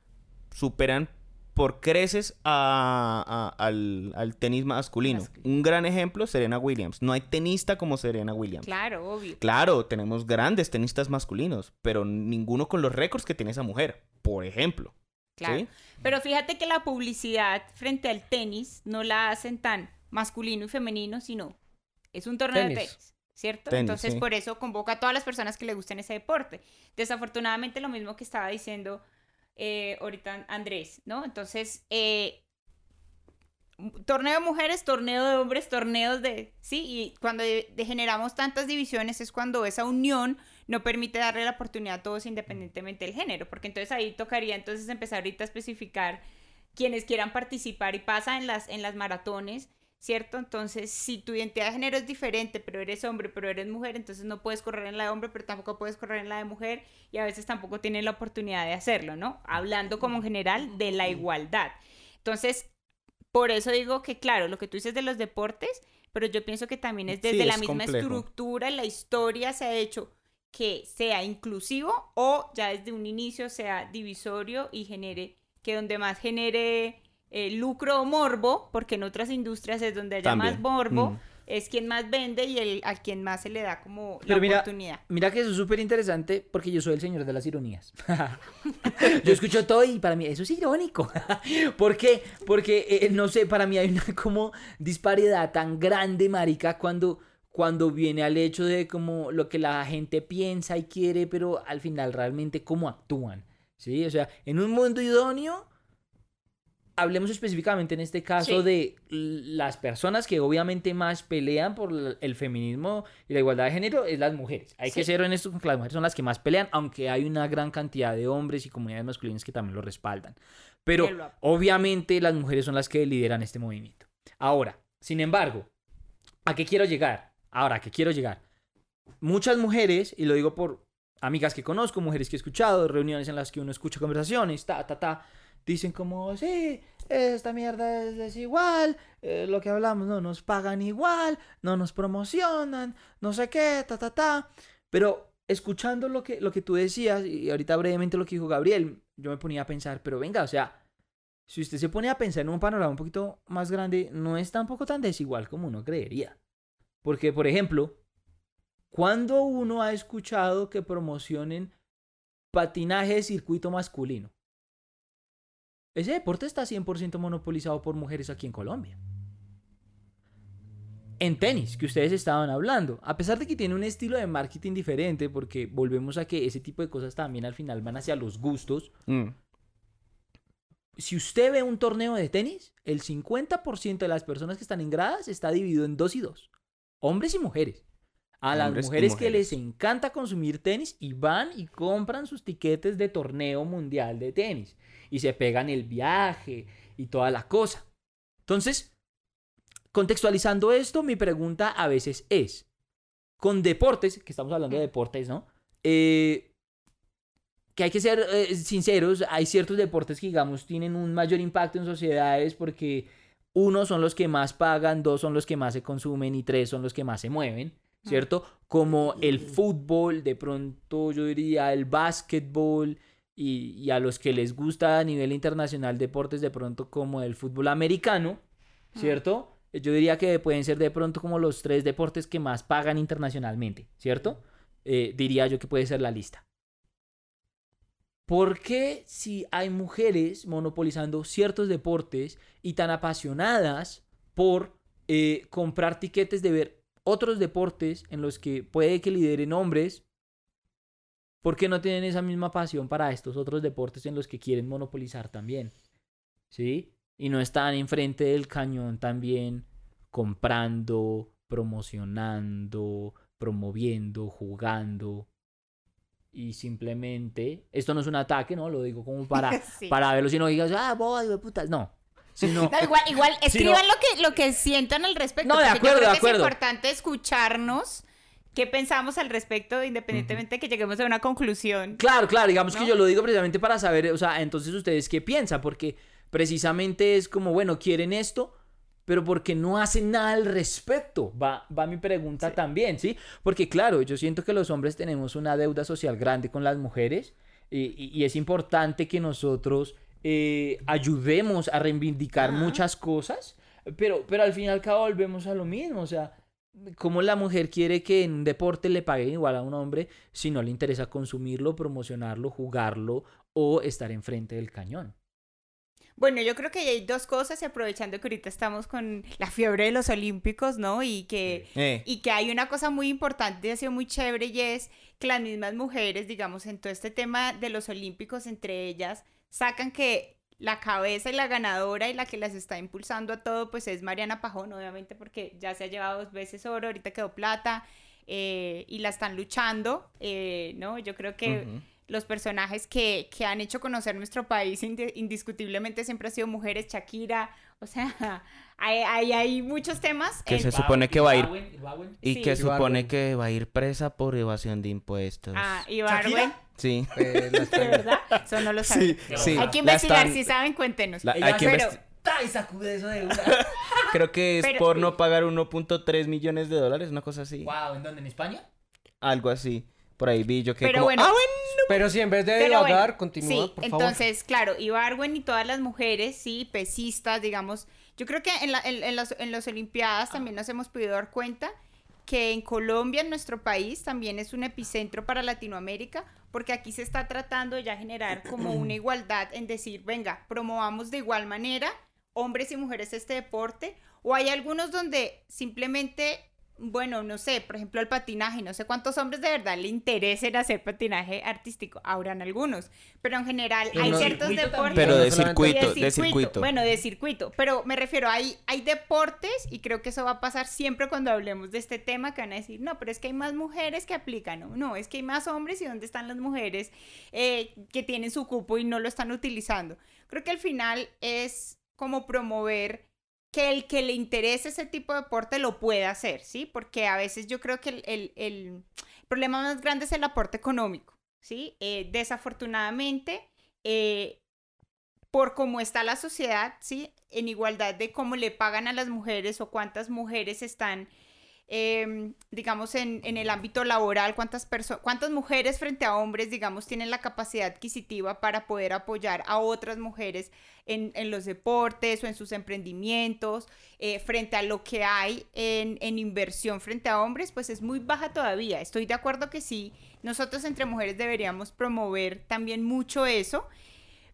superan por creces a- a- al, al tenis masculino. Masculino. Un gran ejemplo, Serena Williams. No hay tenista como Serena Williams. Claro, obvio. Claro, tenemos grandes tenistas masculinos, pero ninguno con los récords que tiene esa mujer, por ejemplo. Claro. ¿sí? Pero fíjate que la publicidad frente al tenis no la hacen tan masculino y femenino, sino es un torneo de Tenis. tenis, ¿cierto? Tenis, Entonces sí. por eso convoca a todas las personas que le gusten ese deporte. Desafortunadamente lo mismo que estaba diciendo eh, ahorita Andrés, ¿no? Entonces, eh, torneo de mujeres, torneo de hombres, torneos de... Sí, y cuando de- de generamos tantas divisiones es cuando esa unión no permite darle la oportunidad a todos independientemente del género, porque entonces ahí tocaría entonces empezar ahorita a especificar quienes quieran participar y pasa en las, en las maratones, ¿cierto? Entonces, si tu identidad de género es diferente, pero eres hombre, pero eres mujer, entonces no puedes correr en la de hombre, pero tampoco puedes correr en la de mujer y a veces tampoco tienen la oportunidad de hacerlo, ¿no? Hablando como en general de la igualdad. Entonces, por eso digo que, claro, lo que tú dices de los deportes, pero yo pienso que también es desde Sí, la misma complejo. estructura, la historia se ha hecho que sea inclusivo o ya desde un inicio sea divisorio y genere, que donde más genere eh, lucro o morbo, porque en otras industrias es donde haya más morbo, Mm. es quien más vende y el, a quien más se le da como la Pero mira, oportunidad. Mira que eso es súper interesante porque yo soy el señor de las ironías. yo escucho todo y para mí eso es irónico. ¿Por qué? Porque, eh, no sé, para mí hay una como disparidad tan grande, marica, cuando, cuando viene al hecho de como lo que la gente piensa y quiere, pero al final realmente cómo actúan. ¿Sí? O sea, en un mundo idóneo, hablemos específicamente en este caso Sí. de las personas que obviamente más pelean por el feminismo y la igualdad de género es las mujeres. Hay que ser honestos con que las mujeres son las que más pelean, aunque hay una gran cantidad de hombres y comunidades masculinas que también lo respaldan. Pero lo- obviamente las mujeres son las que lideran este movimiento. Ahora, sin embargo, ¿a qué quiero llegar? Ahora, ¿a qué quiero llegar? Muchas mujeres, y lo digo por amigas que conozco, mujeres que he escuchado, reuniones en las que uno escucha conversaciones, ta, ta, ta, dicen como, sí, esta mierda es desigual, eh, lo que hablamos no nos pagan igual, no nos promocionan, no sé qué, ta, ta, ta. Pero escuchando lo que, lo que tú decías, y ahorita brevemente lo que dijo Gabriel, yo me ponía a pensar, pero venga, o sea, si usted se pone a pensar en un panorama un poquito más grande, no es tampoco tan desigual como uno creería. Porque, por ejemplo, ¿cuándo uno ha escuchado que promocionen patinaje de circuito masculino? Ese deporte está 100% monopolizado por mujeres aquí en Colombia. En tenis, que ustedes estaban hablando, a pesar de que tiene un estilo de marketing diferente, porque volvemos a que ese tipo de cosas también al final van hacia los gustos, Mm. si usted ve un torneo de tenis, el 50% de las personas que están en gradas está dividido en dos y dos. Hombres y mujeres. A las y mujeres que les mujeres. encanta consumir tenis y van y compran sus tiquetes de torneo mundial de tenis. Y se pegan el viaje y toda la cosa. Entonces, contextualizando esto, mi pregunta a veces es, con deportes, que estamos hablando de deportes, ¿no? Eh, que hay que ser eh, sinceros, hay ciertos deportes que, digamos, tienen un mayor impacto en sociedades porque uno son los que más pagan, dos son los que más se consumen y tres son los que más se mueven, ¿cierto? Como el fútbol, de pronto yo diría el básquetbol y, y a los que les gusta a nivel internacional deportes de pronto como el fútbol americano, ¿cierto? yo diría que pueden ser de pronto como los tres deportes que más pagan internacionalmente, ¿cierto? Eh, diría yo que puede ser la lista. ¿Por qué si hay mujeres monopolizando ciertos deportes y tan apasionadas por eh, comprar tiquetes de ver otros deportes en los que puede que lideren hombres, ¿por qué no tienen esa misma pasión para estos otros deportes en los que quieren monopolizar también? ¿Sí? Y no están enfrente del cañón también comprando, promocionando, promoviendo, jugando. Y simplemente, esto no es un ataque, ¿no? Lo digo como para, Sí. para verlo, si no digas, ah, boy, de putas. No. Sino, No, igual, igual escriban lo que lo que sientan al respecto. No, de acuerdo, yo creo de que acuerdo. Es importante escucharnos qué pensamos al respecto, independientemente de que lleguemos a una conclusión. Claro, claro, digamos que yo lo digo precisamente para saber, o sea, entonces ustedes qué piensan, porque precisamente es como, bueno, quieren esto, pero porque no hacen nada al respecto. Va, va mi pregunta Sí. también, ¿sí? Porque claro, yo siento que los hombres tenemos una deuda social grande con las mujeres y, y- y es importante que nosotros eh, ayudemos a reivindicar muchas cosas, pero, pero al fin y al cabo volvemos a lo mismo, o sea, ¿Cómo la mujer quiere que en un deporte le paguen igual a un hombre si no le interesa consumirlo, promocionarlo, jugarlo o estar enfrente del cañón? Bueno, yo creo que hay dos cosas y aprovechando que ahorita estamos con la fiebre de los olímpicos, ¿no? Y que Eh, Y que hay una cosa muy importante y ha sido muy chévere y es que las mismas mujeres, digamos, en todo este tema de los olímpicos, entre ellas, sacan que la cabeza y la ganadora y la que las está impulsando a todo, pues es Mariana Pajón, obviamente, porque ya se ha llevado dos veces oro, ahorita quedó plata eh, y la están luchando, eh, ¿no? Yo creo que los personajes que, que han hecho conocer nuestro país indi- indiscutiblemente siempre han sido mujeres, Shakira, o sea, hay, hay, hay muchos temas. Que en- se supone que va a ir y Sí. que supone que va a ir presa por evasión de impuestos. Ah. Sí. Eh, ¿De verdad? Eso no lo saben. Sí, sí. Hay que investigar, están- si saben, cuéntenos. la- hay que pero- investi- ¡Ta! y sacude eso de una. Creo que es Pero- por no pagar 1.3 millones de dólares, una cosa así. wow, ¿en dónde? ¿En España? Algo así. Por ahí vi yo que Pero como, bueno. "Ah, bueno". Pero si en vez de divagar, bueno, continúa, sí, por favor. entonces, claro, Ibargüen y todas las mujeres, sí, pesistas, digamos, yo creo que en, la- en, en las, en las Olimpiadas también nos hemos podido dar cuenta que en Colombia, en nuestro país, también es un epicentro para Latinoamérica, porque aquí se está tratando de ya generar como una igualdad en decir, venga, promovamos de igual manera hombres y mujeres este deporte, o hay algunos donde simplemente, bueno, no sé, por ejemplo el patinaje, no sé cuántos hombres de verdad le interesen hacer patinaje artístico, habrán algunos, pero en general Pero hay no- ciertos circuito deportes... Pero de No solamente- circuito, de circuito. Bueno, de circuito. Pero me refiero, hay, hay deportes y creo que eso va a pasar siempre cuando hablemos de este tema que van a decir, no, pero es que hay más mujeres que aplican. No, no es que hay más hombres y dónde están las mujeres eh, que tienen su cupo y no lo están utilizando. Creo que al final es como promover que el que le interese ese tipo de deporte lo pueda hacer, ¿sí? Porque a veces yo creo que el, el- problema más grande es el aporte económico, ¿sí? Eh, desafortunadamente, eh, por cómo está la sociedad, ¿sí? En igualdad de cómo le pagan a las mujeres o cuántas mujeres están, em, digamos, en, en el ámbito laboral, cuántas, cuántas mujeres frente a hombres, digamos, tienen la capacidad adquisitiva para poder apoyar a otras mujeres en, en los deportes o en sus emprendimientos, eh, frente a lo que hay en, en inversión frente a hombres, pues es muy baja todavía. Estoy de acuerdo que sí, nosotros entre mujeres deberíamos promover también mucho eso.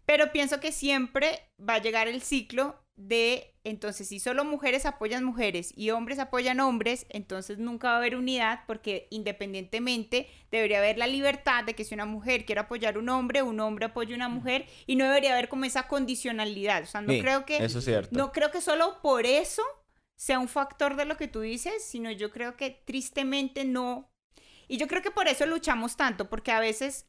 Pero pienso que siempre va a llegar el ciclo de, entonces, si solo mujeres apoyan mujeres y hombres apoyan hombres, entonces nunca va a haber unidad porque independientemente debería haber la libertad de que si una mujer quiere apoyar a un hombre, un hombre apoya a una mujer y no debería haber como esa condicionalidad. O sea, no Sí, creo que... Eso es cierto. No creo que solo por eso sea un factor de lo que tú dices, sino yo creo que tristemente no. Y yo creo que por eso luchamos tanto, porque a veces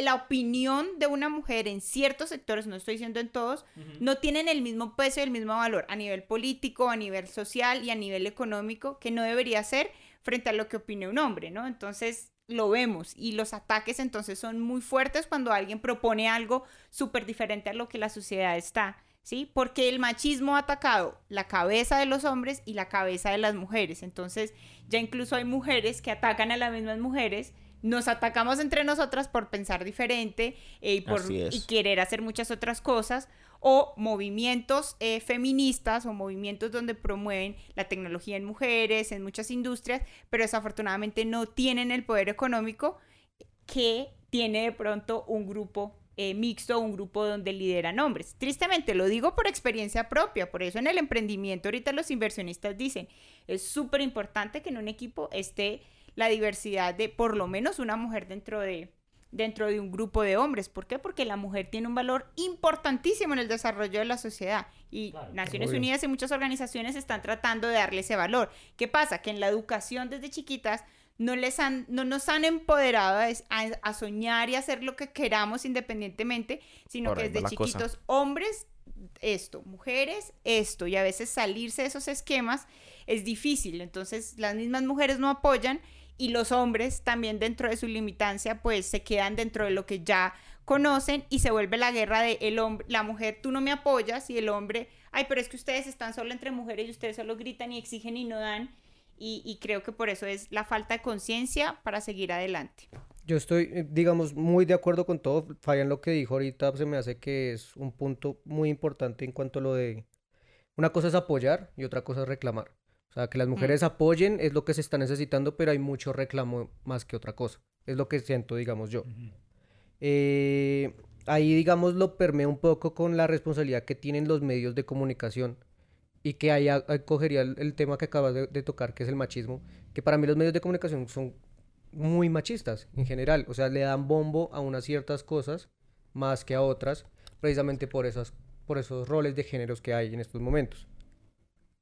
la opinión de una mujer en ciertos sectores, no estoy diciendo en todos, no tienen el mismo peso y el mismo valor a nivel político, a nivel social y a nivel económico, que no debería ser frente a lo que opine un hombre, ¿no? Entonces lo vemos y los ataques entonces son muy fuertes cuando alguien propone algo súper diferente a lo que la sociedad está, ¿sí? Porque el machismo ha atacado la cabeza de los hombres y la cabeza de las mujeres, entonces ya incluso hay mujeres que atacan a las mismas mujeres nos atacamos entre nosotras por pensar diferente eh, y, por, y querer hacer muchas otras cosas, o movimientos eh, feministas o movimientos donde promueven la tecnología en mujeres, en muchas industrias, pero desafortunadamente no tienen el poder económico que tiene de pronto un grupo eh, mixto, un grupo donde lideran hombres. Tristemente, lo digo por experiencia propia, por eso en el emprendimiento ahorita los inversionistas dicen, es súper importante que en un equipo esté la diversidad de por lo menos una mujer dentro de, dentro de un grupo de hombres. ¿Por qué? Porque la mujer tiene un valor importantísimo en el desarrollo de la sociedad y Naciones obvio. Unidas y muchas organizaciones están tratando de darle ese valor. ¿Qué pasa? Que en la educación desde chiquitas no, les han, no nos han empoderado a, a- a soñar y hacer lo que queramos independientemente, sino Por que desde cosa. chiquitos hombres esto, mujeres esto, y a veces salirse de esos esquemas es difícil, entonces las mismas mujeres no apoyan y los hombres también dentro de su limitancia pues se quedan dentro de lo que ya conocen y se vuelve la guerra de el hombre, la mujer tú no me apoyas y el hombre, ay, pero es que ustedes están solo entre mujeres y ustedes solo gritan y exigen y no dan y, creo que por eso es la falta de conciencia para seguir adelante. Yo estoy, eh, digamos, muy de acuerdo con todo. Fabián lo que dijo ahorita se me hace que es un punto muy importante en cuanto a lo de... Una cosa es apoyar y otra cosa es reclamar. Sea, que las mujeres apoyen es lo que se está necesitando, pero hay mucho reclamo más que otra cosa. Es lo que siento, digamos yo. Eh, ahí, digamos, lo permea un poco con la responsabilidad que tienen los medios de comunicación y que ahí a- ahí cogería el, el tema que acabas de, de tocar, que es el machismo, que para mí los medios de comunicación son muy machistas en general, o sea, le dan bombo a unas ciertas cosas más que a otras, precisamente por esas, por esos roles de géneros que hay en estos momentos.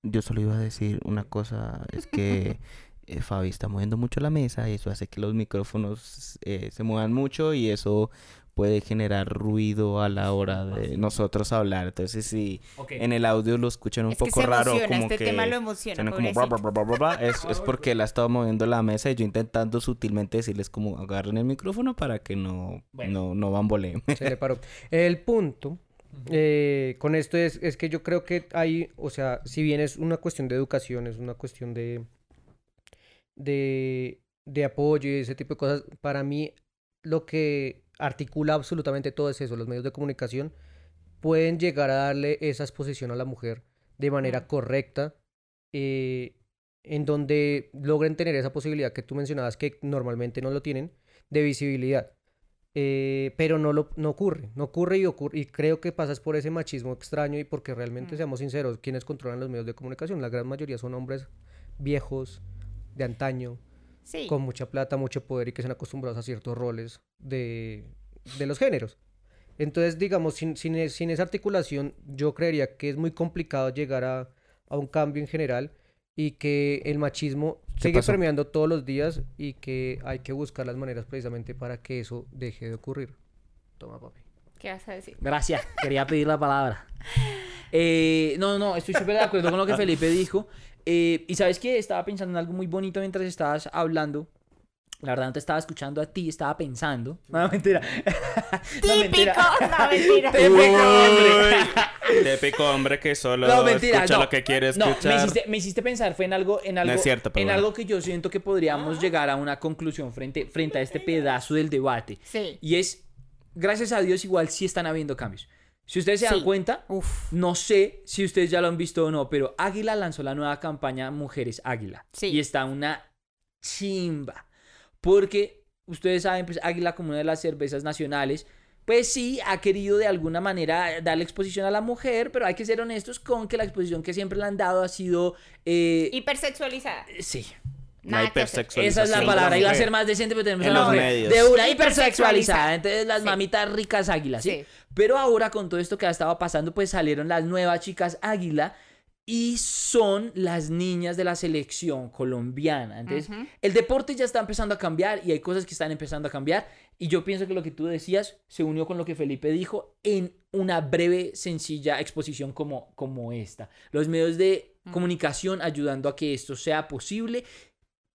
Yo solo iba a decir una cosa, es que eh, Fabi está moviendo mucho la mesa y eso hace que los micrófonos eh, se muevan mucho y eso puede generar ruido a la hora de nosotros hablar. Entonces, si en el audio lo escuchan un es que poco se raro, emociona, como este que tema lo emociona, como es, es porque él ha estado moviendo la mesa y yo intentando sutilmente decirles como agarren el micrófono para que no, Bueno. no, no bamboleen. Se le paró. El punto eh, con esto es, es que yo creo que hay, o sea, si bien es una cuestión de educación, es una cuestión de, de, de apoyo y ese tipo de cosas, para mí lo que articula absolutamente todo es eso, los medios de comunicación pueden llegar a darle esa exposición a la mujer de manera correcta, eh, en donde logren tener esa posibilidad que tú mencionabas que normalmente no lo tienen, de visibilidad. Eh, pero no lo no ocurre, no ocurre y ocurre y creo que pasas por ese machismo extraño y porque realmente Mm. seamos sinceros, quienes controlan los medios de comunicación, la gran mayoría son hombres viejos de antaño, Sí. con mucha plata, mucho poder y que están acostumbrados a ciertos roles de, de los géneros. Entonces, digamos, sin, sin, sin esa articulación, yo creería que es muy complicado llegar a, a un cambio en general y que el machismo sigue pasó? permeando todos los días y que hay que buscar las maneras precisamente para que eso deje de ocurrir. Toma, papi. ¿Qué vas a decir? Gracias, quería pedir la palabra. Eh, no, no, estoy súper de acuerdo con lo que Felipe dijo. Eh, y sabes que estaba pensando en algo muy bonito mientras estabas hablando. La verdad, no te estaba escuchando a ti, estaba pensando. No, mentira. No, Típico, no, mentira. Típico, hombre. Típico hombre que solo No, mentira, escucha no. lo que quiere No, escuchar. me hiciste, me hiciste pensar, fue en algo, en algo, es cierto, en bueno. algo que yo siento que podríamos llegar a una conclusión frente, frente a este pedazo del debate. Sí. Y es, gracias a Dios, igual sí están habiendo cambios. Si ustedes se dan Sí. cuenta, Uf. no sé si ustedes ya lo han visto o no, pero Águila lanzó la nueva campaña Mujeres Águila. Sí. Y está una chimba. Porque ustedes saben, pues Águila como una de las cervezas nacionales, pues sí, ha querido de alguna manera darle exposición a la mujer, pero hay que ser honestos con que la exposición que siempre le han dado ha sido... eh, Hipersexualizada. sí, que hacer. hipersexualización esa es la palabra. Iba a ser más decente, pero tenemos En los medios. de una Hipersexualizada. Entonces, las Sí. mamitas ricas águilas, ¿sí? Sí. Pero ahora, con todo esto que ha estado pasando, pues salieron las nuevas chicas águila y son las niñas de la selección colombiana. Entonces, Ujú. el deporte ya está empezando a cambiar y hay cosas que están empezando a cambiar. Y yo pienso que lo que tú decías se unió con lo que Felipe dijo en una breve, sencilla exposición como, como esta. Los medios de comunicación ayudando a que esto sea posible.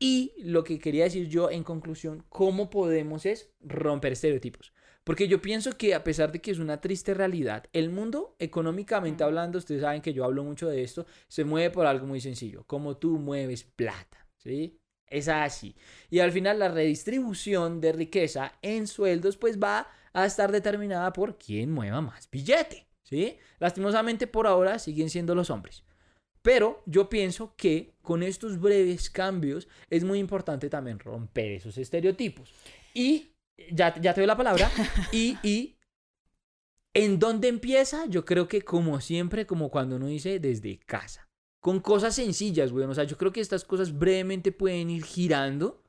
Y lo que quería decir yo en conclusión, cómo podemos es romper estereotipos. Porque yo pienso que a pesar de que es una triste realidad, el mundo económicamente Mm. hablando, ustedes saben que yo hablo mucho de esto, se mueve por algo muy sencillo, como tú mueves plata, ¿sí? Es así. Y al final la redistribución de riqueza en sueldos pues va a estar determinada por quién mueva más billete, ¿sí? Lastimosamente por ahora siguen siendo los hombres. Pero yo pienso que con estos breves cambios es muy importante también romper esos estereotipos. Y ya, ya te doy la palabra. Y, y ¿en dónde empieza? Yo creo que como siempre, como cuando uno dice desde casa. Con cosas sencillas, güey. O sea, yo creo que estas cosas brevemente pueden ir girando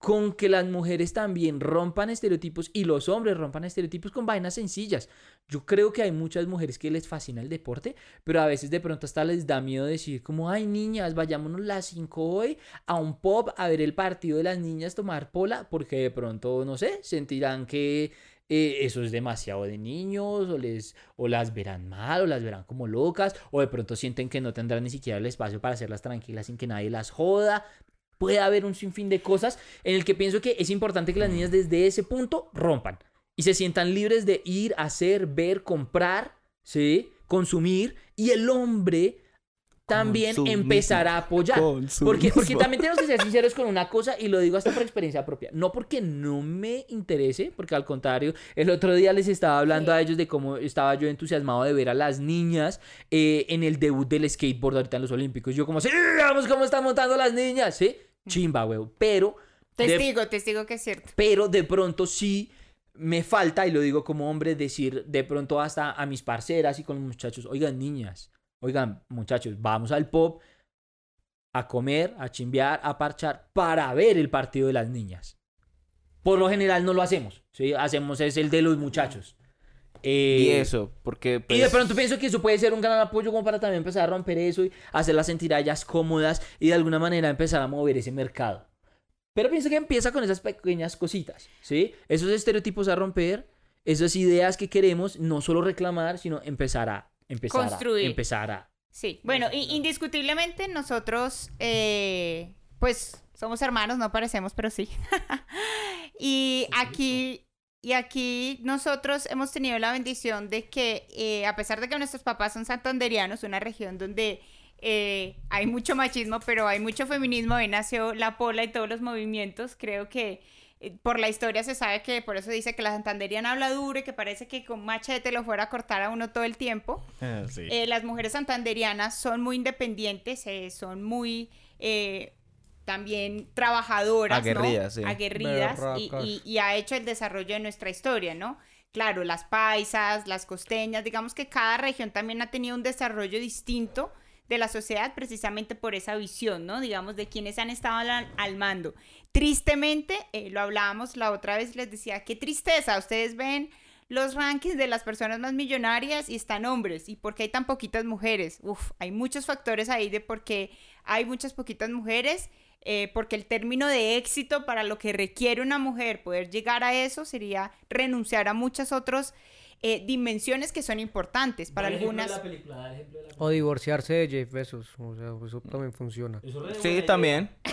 con que las mujeres también rompan estereotipos y los hombres rompan estereotipos con vainas sencillas. Yo creo que hay muchas mujeres que les fascina el deporte, pero a veces de pronto hasta les da miedo decir como, ay niñas, vayámonos las 5 hoy a un pop a ver el partido de las niñas tomar pola, porque de pronto, no sé, sentirán que eh, eso es demasiado de niños, o, les, o las verán mal, o las verán como locas, o de pronto sienten que no tendrán ni siquiera el espacio para hacerlas tranquilas sin que nadie las joda puede haber un sinfín de cosas en el que pienso que es importante que las niñas desde ese punto rompan y se sientan libres de ir, hacer, ver, comprar, ¿sí? consumir y el hombre también empezará a apoyar. Porque, porque también tenemos que ser sinceros con una cosa y lo digo hasta por experiencia propia. No porque no me interese, porque al contrario, el otro día les estaba hablando a ellos de cómo estaba yo entusiasmado de ver a las niñas eh, en el debut del skateboard ahorita en los Olímpicos. Yo como, sí, vamos cómo están montando las niñas, ¿sí? Chimba, huevo. Pero... de- Testigo, testigo que es cierto. pero de pronto sí me falta, y lo digo como hombre, decir de pronto hasta a mis parceras y con los muchachos, oigan niñas, oigan muchachos, vamos al pop a comer, a chimbear, a parchar para ver el partido de las niñas. Por lo general no lo hacemos, ¿sí? Hacemos es el de los muchachos. Eh, Y eso, porque y de pues, pronto pienso que eso puede ser un gran apoyo como para también empezar a romper eso y hacerlas sentir a ellas cómodas y de alguna manera empezar a mover ese mercado. Pero pienso que empieza con esas pequeñas cositas, ¿sí? Esos estereotipos a romper, esas ideas que queremos no solo reclamar, sino empezar a empezar Construir. a empezar a Sí, bueno, y indiscutiblemente nosotros, eh, pues, somos hermanos, no parecemos, pero sí. y aquí, y aquí nosotros hemos tenido la bendición de que, eh, a pesar de que nuestros papás son santanderianos, una región donde eh, hay mucho machismo, pero hay mucho feminismo, ahí nació la pola y todos los movimientos, creo que por la historia se sabe que por eso dice que la santanderiana habla duro y que parece que con machete lo fuera a cortar a uno todo el tiempo. ah, sí. Eh, las mujeres santanderianas son muy independientes, eh, son muy eh, también trabajadoras, ¿no? Aguerridas, sí. Aguerridas, y- y ha hecho el desarrollo de nuestra historia, ¿no? Claro, las paisas, las costeñas, digamos que cada región también ha tenido un desarrollo distinto de la sociedad precisamente por esa visión, ¿no? Digamos, de quienes han estado al, mando. Tristemente, eh, lo hablábamos la otra vez, les decía, qué tristeza, ustedes ven los rankings de las personas más millonarias y están hombres. ¿Y por qué hay tan poquitas mujeres? Uf, hay muchos factores ahí de por qué hay muchas poquitas mujeres. eh, porque el término de éxito para lo que requiere una mujer poder llegar a eso sería renunciar a muchas otras eh, dimensiones que son importantes para algunas. O divorciarse de Jeff Bezos. O sea, eso también funciona. Sí, también.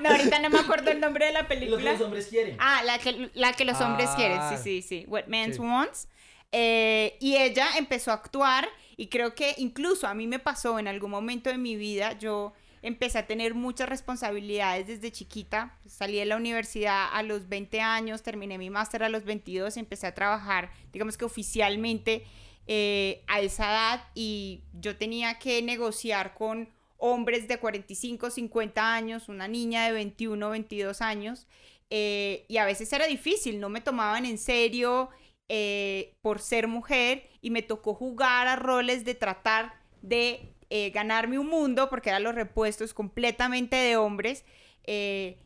No, ahorita no me acuerdo el nombre de la película. hombres quieren. Ah, la que, la que los hombres Ah. quieren, sí, sí, sí. What Men Sí. Wants. Eh, y ella empezó a actuar y creo que incluso a mí me pasó en algún momento de mi vida, yo empecé a tener muchas responsabilidades desde chiquita. Salí de la universidad a los 20 años, terminé mi máster a los 22 y empecé a trabajar, digamos que oficialmente eh, a esa edad y yo tenía que negociar con hombres de 45, 50 años, una niña de 21, 22 años, eh, y a veces era difícil, no me tomaban en serio eh, por ser mujer y me tocó jugar a roles de tratar de eh, ganarme un mundo, porque eran los repuestos completamente de hombres, eh,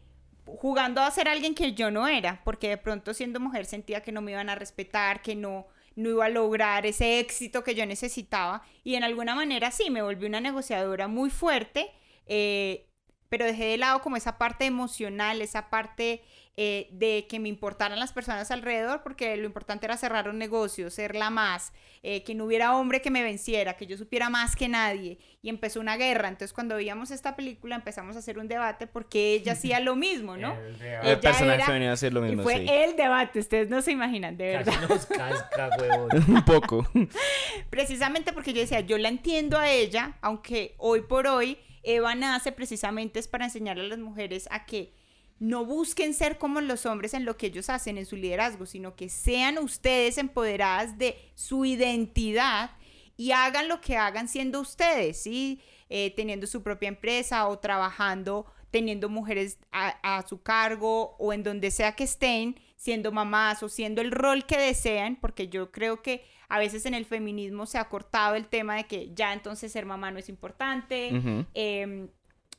jugando a ser alguien que yo no era, porque de pronto siendo mujer sentía que no me iban a respetar, que no, no iba a lograr ese éxito que yo necesitaba, y en alguna manera sí, me volví una negociadora muy fuerte, eh, pero dejé de lado como esa parte emocional, esa parte eh, de que me importaran las personas alrededor, porque lo importante era cerrar un negocio, ser la más, eh, que no hubiera hombre que me venciera, que yo supiera más que nadie, y empezó una guerra. Entonces, cuando veíamos esta película, empezamos a hacer un debate porque ella hacía lo mismo, ¿no? El Ella personaje era- femenino hace lo Y mismo, fue sí. el debate, ustedes no se imaginan, de verdad. Casi nos casca, huevón. Un poco. Precisamente porque yo decía, yo la entiendo a ella, aunque hoy por hoy Eva nace precisamente es para enseñarle a las mujeres a que no busquen ser como los hombres en lo que ellos hacen, en su liderazgo, sino que sean ustedes empoderadas de su identidad y hagan lo que hagan siendo ustedes, ¿sí? Eh, teniendo su propia empresa o trabajando, teniendo mujeres a, a, su cargo o en donde sea que estén, siendo mamás o siendo el rol que desean, porque yo creo que a veces en el feminismo se ha cortado el tema de que ya entonces ser mamá no es importante. eh,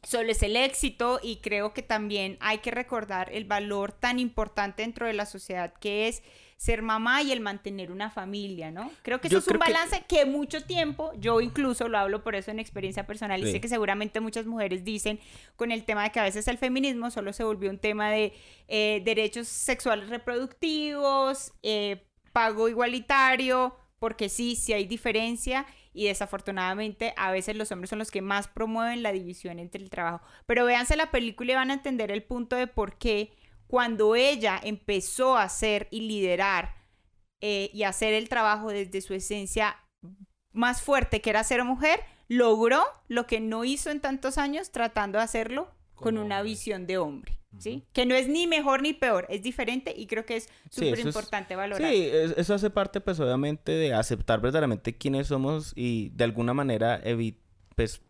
solo es el éxito y creo que también hay que recordar el valor tan importante dentro de la sociedad que es ser mamá y el mantener una familia, ¿no? Creo que eso Yo es un creo que- balance que... mucho tiempo, yo incluso lo hablo por eso en experiencia personal y Sí. sé que seguramente muchas mujeres dicen con el tema de que a veces el feminismo solo se volvió un tema de eh, derechos sexuales reproductivos, eh, pago igualitario, porque sí, sí hay diferencia y desafortunadamente a veces los hombres son los que más promueven la división entre el trabajo. Pero véanse la película y van a entender el punto de por qué cuando ella empezó a hacer y liderar eh, y hacer el trabajo desde su esencia más fuerte, que era ser mujer, logró lo que no hizo en tantos años tratando de hacerlo con una visión de hombre. ¿Sí? Que no es ni mejor ni peor, es diferente y creo que es Sí, súper es- importante valorar. Sí, es- eso hace parte, pues, obviamente, de aceptar verdaderamente quiénes somos y de alguna manera, evi- pues,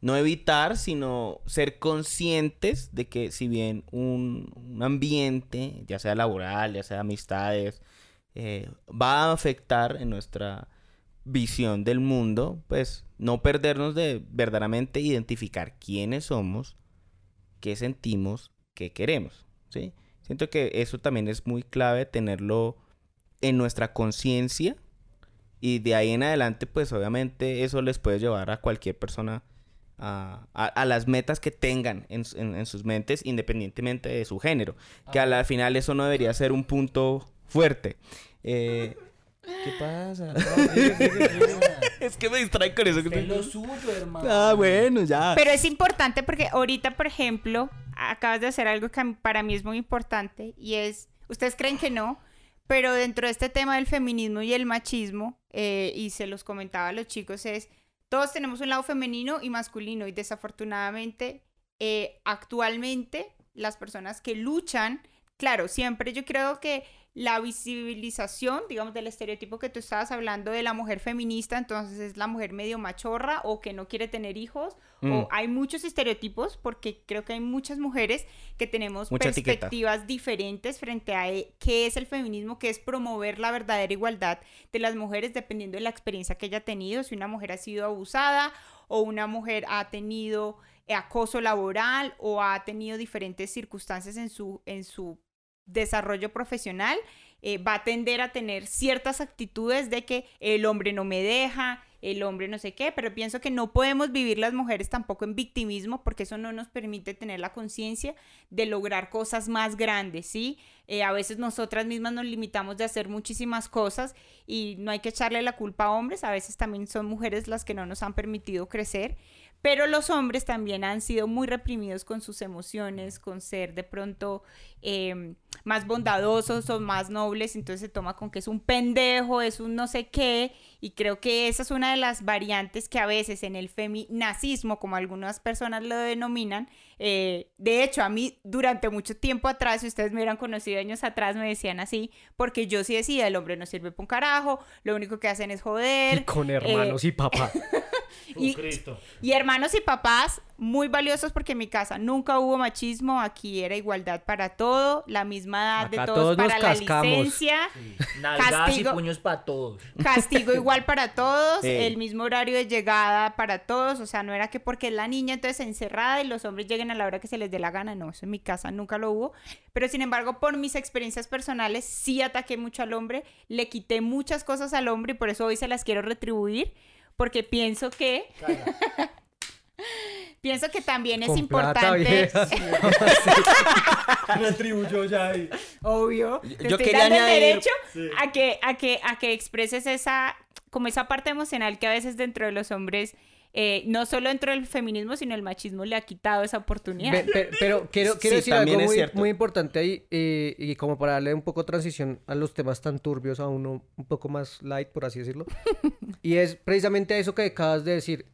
no evitar, sino ser conscientes de que si bien un, un ambiente, ya sea laboral, ya sea amistades, eh, va a afectar en nuestra visión del mundo, pues no perdernos de verdaderamente identificar quiénes somos, qué sentimos, qué queremos, ¿sí? Siento que eso también es muy clave tenerlo en nuestra conciencia y de ahí en adelante, pues obviamente eso les puede llevar a cualquier persona a, a- a las metas que tengan en, en- en sus mentes independientemente de su género, que a la final eso no debería ser un punto fuerte. Eh, ¿Qué pasa? es que me distrae con eso. que Es lo suyo, hermano. Ah, bueno, ya. Pero es importante porque ahorita, por ejemplo, acabas de hacer algo que para mí es muy importante y es, ustedes creen que no, pero dentro de este tema del feminismo y el machismo, eh, y se los comentaba a los chicos, es, todos tenemos un lado femenino y masculino y desafortunadamente, eh, actualmente, las personas que luchan, claro, siempre yo creo que la visibilización, digamos, del estereotipo que tú estabas hablando de la mujer feminista, entonces es la mujer medio machorra o que no quiere tener hijos, Mm. o hay muchos estereotipos porque creo que hay muchas mujeres que tenemos Mucha etiqueta. perspectivas diferentes frente a eh, qué es el feminismo, qué es promover la verdadera igualdad de las mujeres dependiendo de la experiencia que haya tenido, si una mujer ha sido abusada o una mujer ha tenido eh, acoso laboral o ha tenido diferentes circunstancias en su, en su desarrollo profesional, eh, va a tender a tener ciertas actitudes de que el hombre no me deja, el hombre no sé qué, pero pienso que no podemos vivir las mujeres tampoco en victimismo porque eso no nos permite tener la conciencia de lograr cosas más grandes, ¿sí? Eh, a veces nosotras mismas nos limitamos de hacer muchísimas cosas y no hay que echarle la culpa a hombres, a veces también son mujeres las que no nos han permitido crecer. Pero los hombres también han sido muy reprimidos con sus emociones, con ser de pronto eh, más bondadosos o más nobles, entonces se toma con que es un pendejo, es un no sé qué, y creo que esa es una de las variantes que a veces en el feminazismo, como algunas personas lo denominan, eh, de hecho a mí durante mucho tiempo atrás, si ustedes me hubieran conocido años atrás, me decían así, porque yo sí decía, el hombre no sirve para un carajo, lo único que hacen es joder. Y con hermanos y papá. y- y hermanos y papás muy valiosos porque en mi casa nunca hubo machismo, aquí era igualdad para todo, la misma edad de todos, todos nos para la cascamos. licencia, Nalgadas Castigo. y puños para todos. castigo igual para todos, el mismo horario de llegada para todos, o sea, no era que porque es la niña entonces encerrada y los hombres lleguen a la hora que se les dé la gana, no, eso en mi casa nunca lo hubo, pero sin embargo por mis experiencias personales sí ataqué mucho al hombre, le quité muchas cosas al hombre y por eso hoy se las quiero retribuir, porque pienso que... Pienso que también es Con plata, importante. Retribuyó ya ahí. Obvio. Te yo estoy quería dando el derecho a que, a que, a que expreses esa, como esa parte emocional que a veces dentro de los hombres, eh, no solo dentro del feminismo, sino el machismo le ha quitado esa oportunidad. Pero quiero, quiero Sí, decir algo muy importante ahí, eh, y como para darle un poco transición a los temas tan turbios, a uno un poco más light, por así decirlo. y es precisamente eso que acabas de decir.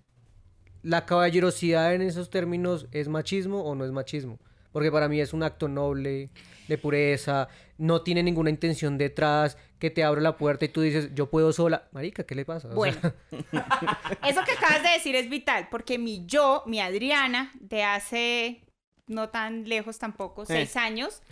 ¿la caballerosidad en esos términos es machismo o no es machismo? Porque para mí es un acto noble, de pureza, no tiene ninguna intención detrás, que te abre la puerta y tú dices, yo puedo sola. Marica, ¿qué le pasa? O sea, Bueno, eso que acabas de decir es vital, porque mi yo, mi Adriana, de hace no tan lejos tampoco, seis años,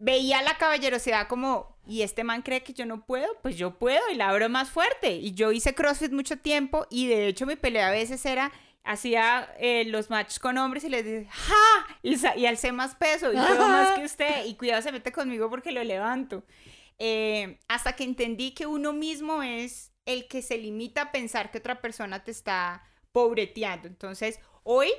veía la caballerosidad como, y este man cree que yo no puedo, pues yo puedo y la abro más fuerte. Y yo hice CrossFit mucho tiempo y de hecho mi pelea a veces era, hacía eh, los matches con hombres y les decía, ¡ja! Y, y alcé más peso y puedo más que usted y cuidado se mete conmigo porque lo levanto. Eh, hasta que entendí que uno mismo es el que se limita a pensar que otra persona te está pobreteando. Entonces, hoy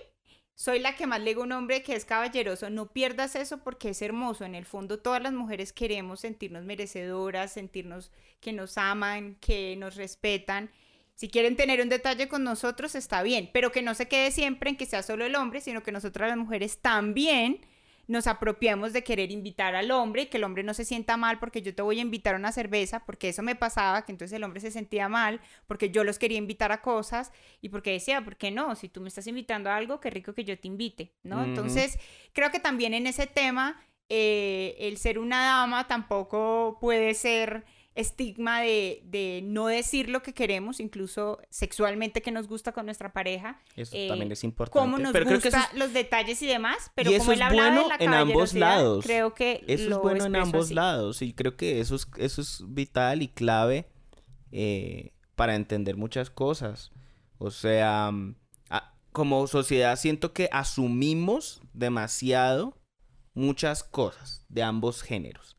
soy la que más le digo a un hombre que es caballeroso, no pierdas eso porque es hermoso. En el fondo, todas las mujeres queremos sentirnos merecedoras, sentirnos que nos aman, que nos respetan. Si quieren tener un detalle con nosotros, está bien, pero que no se quede siempre en que sea solo el hombre, sino que nosotras las mujeres también nos apropiamos de querer invitar al hombre y que el hombre no se sienta mal porque yo te voy a invitar a una cerveza, porque eso me pasaba, que entonces el hombre se sentía mal, porque yo los quería invitar a cosas y porque decía, ¿por qué no? Si tú me estás invitando a algo, qué rico que yo te invite, ¿no? Entonces, creo que también en ese tema, eh, el ser una dama tampoco puede ser estigma de, de no decir lo que queremos, incluso sexualmente que nos gusta con nuestra pareja, Eso eh, también es importante. cómo nos Pero gusta es- los detalles y demás, pero Y como eso él es bueno de la en ambos lados. creo que Eso lo es bueno en ambos así. lados y creo que eso es, eso es vital y clave eh, para entender muchas cosas. O sea, mm, a- como sociedad siento que asumimos demasiado muchas cosas de ambos géneros.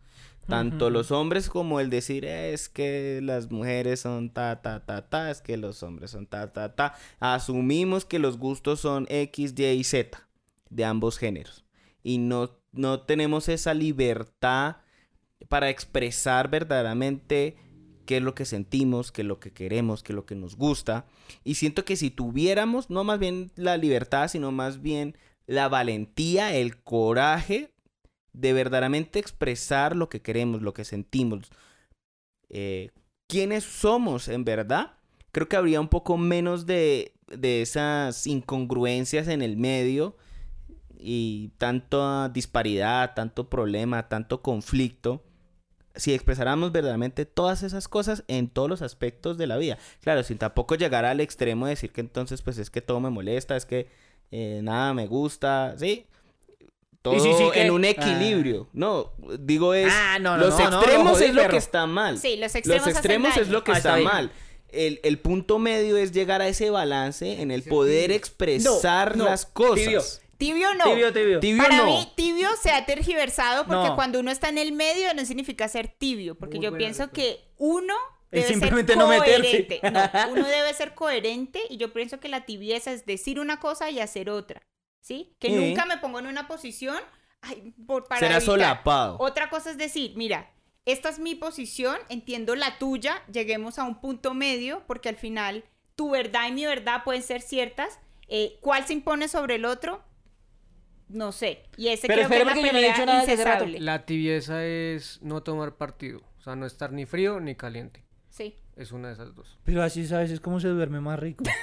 Tanto los hombres como el decir "Eh, es que las mujeres son ta, ta, ta, ta, es que los hombres son ta, ta, ta. Asumimos que los gustos son X, Y y Z de ambos géneros. Y no, no tenemos esa libertad para expresar verdaderamente qué es lo que sentimos, qué es lo que queremos, qué es lo que nos gusta. Y siento que si tuviéramos, no más bien la libertad, sino más bien la valentía, el coraje de verdaderamente expresar lo que queremos, lo que sentimos, eh, quiénes somos en verdad, creo que habría un poco menos de, de esas incongruencias en el medio y tanta disparidad, tanto problema, tanto conflicto, si expresáramos verdaderamente todas esas cosas en todos los aspectos de la vida. Claro, sin tampoco llegar al extremo de decir que entonces pues es que todo me molesta, es que eh, nada me gusta, ¿sí? Todo sí, sí, que- en un equilibrio. No, digo es... Ah, no, no, los no, no, extremos es lo que está mal. Sí, los extremos, Los extremos es lo que Ah, está mal. El, el punto medio es llegar a ese balance en el poder expresar no, las cosas. tibio. Tibio no. Tibio, tibio. Tibio Para no. mí, tibio se ha tergiversado porque No. cuando uno está en el medio no significa ser tibio, porque Muy yo pienso respuesta. que uno Es debe simplemente ser no meterse. coherente. No, uno debe ser coherente y yo pienso que la tibieza es decir una cosa y hacer otra, ¿sí? Que nunca me pongo en una posición ay, por, para Será evitar. solapado. Otra cosa es decir, mira, esta es mi posición, entiendo la tuya, lleguemos a un punto medio, porque al final tu verdad y mi verdad pueden ser ciertas. Eh, ¿Cuál se impone sobre el otro? No sé. Y ese Pero creo que es la yo no he pelea dicho nada incesable. La tibieza es no tomar partido. O sea, no estar ni frío ni caliente. Sí. Es una de esas dos. Pero así sabes, es como se duerme más rico.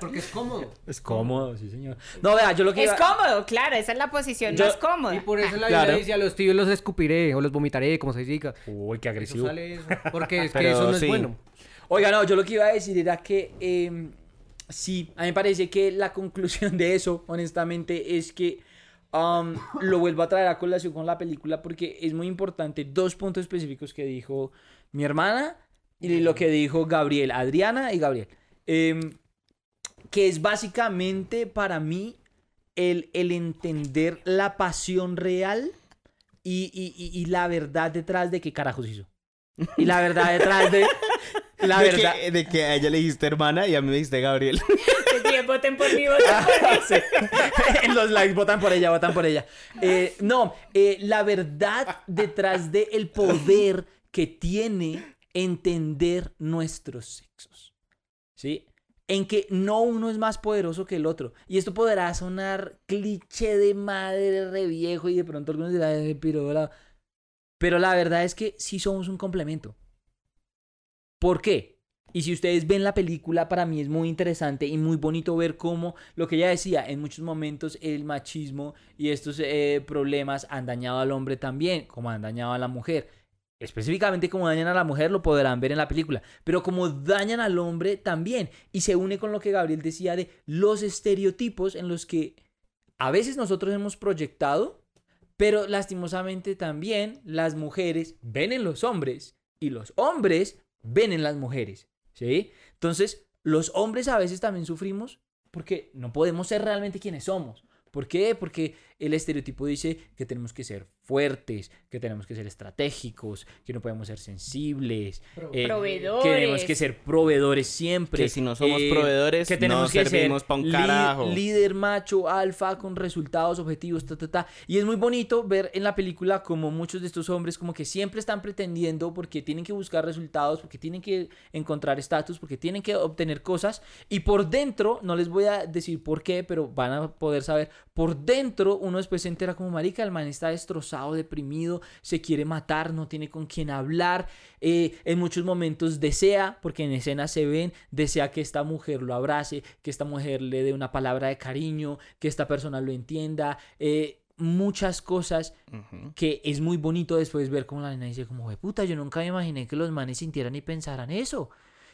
Porque es cómodo. Es cómodo, sí, señor. No, vea, yo lo que Es iba- cómodo, claro, esa es la posición Yo- más cómoda. Y por eso la Claro. Biblia dice a los tibios los escupiré o los vomitaré, como se diga. Uy, qué Eso agresivo. sale eso. Porque es que Pero eso no es bueno. Oiga, no, yo lo que iba a decir era que eh, sí, a mí me parece que la conclusión de eso, honestamente, es que um, lo vuelvo a traer a colación con la película porque es muy importante dos puntos específicos que dijo mi hermana y lo que dijo Gabriel, Adriana y Gabriel. Em, que es básicamente para mí el, el entender la pasión real y, y- y- y la verdad detrás de qué carajos hizo. Y la verdad detrás de... La de, verdad... Que, de que a ella le dijiste hermana y a mí me dijiste Gabriel. Que bien, voten por mí, voten por mí. Sí. En los likes votan por ella, votan por ella. Eh, no, eh, la verdad detrás del el poder que tiene entender nuestros sexos. ¿Sí? En que no uno es más poderoso que el otro. Y esto podrá sonar cliché de madre re viejo y de pronto algunos dirán, "Eh, pero la-". Pero la verdad es que sí somos un complemento. ¿Por qué? Y si ustedes ven la película, para mí es muy interesante y muy bonito ver cómo, lo que ella decía, en muchos momentos el machismo y estos eh, problemas han dañado al hombre también, como han dañado a la mujer. Específicamente como dañan a la mujer lo podrán ver en la película, pero como dañan al hombre también. Y se une con lo que Gabriel decía de los estereotipos en los que a veces nosotros hemos proyectado, pero lastimosamente también las mujeres ven en los hombres y los hombres ven en las mujeres. ¿Sí? Entonces, los hombres a veces también sufrimos porque no podemos ser realmente quienes somos. ¿Por qué? Porque el estereotipo dice que tenemos que ser fuertes, que tenemos que ser estratégicos, que no podemos ser sensibles, eh, Proveedores. que tenemos que ser proveedores siempre. Que si no somos eh, proveedores, no servimos pa' un carajo. líder macho, alfa, con resultados, objetivos, ta, ta, ta. Y es muy bonito ver en la película como muchos de estos hombres como que siempre están pretendiendo porque tienen que buscar resultados, porque tienen que encontrar estatus, porque tienen que obtener cosas. Y por dentro, no les voy a decir por qué, pero van a poder saber, por dentro uno después se entera como marica, el man está destrozado, deprimido, se quiere matar, no tiene con quién hablar, eh, en muchos momentos desea, porque en escena se ven, desea que esta mujer lo abrace, que esta mujer le dé una palabra de cariño, que esta persona lo entienda, eh, muchas cosas que es muy bonito después ver como la nena dice como, puta, yo nunca me imaginé que los manes sintieran y pensaran eso.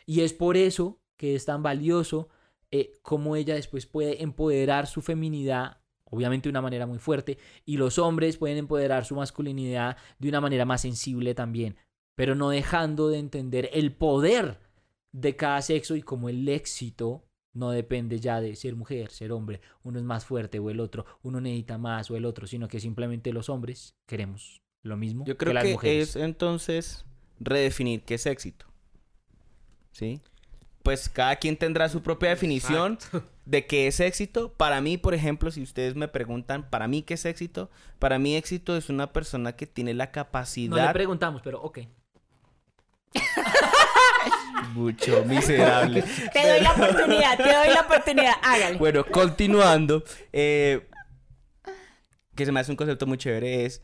Y es por eso que es tan valioso eh, cómo ella después puede empoderar su feminidad, obviamente de una manera muy fuerte, y los hombres pueden empoderar su masculinidad de una manera más sensible también, pero no dejando de entender el poder de cada sexo y como el éxito no depende ya de ser mujer, ser hombre, uno es más fuerte o el otro, uno necesita más o el otro, sino que simplemente los hombres queremos lo mismo Yo creo que las que mujeres. es entonces redefinir qué es éxito. ¿Sí? Pues cada quien tendrá su propia definición de qué es éxito. Para mí, por ejemplo, si ustedes me preguntan, para mí qué es éxito, para mí éxito es una persona que tiene la No le capacidad preguntamos, pero ok. mucho miserable. Te doy la oportunidad, te doy la oportunidad. Hágale. Bueno, continuando, eh, que se me hace un concepto muy chévere es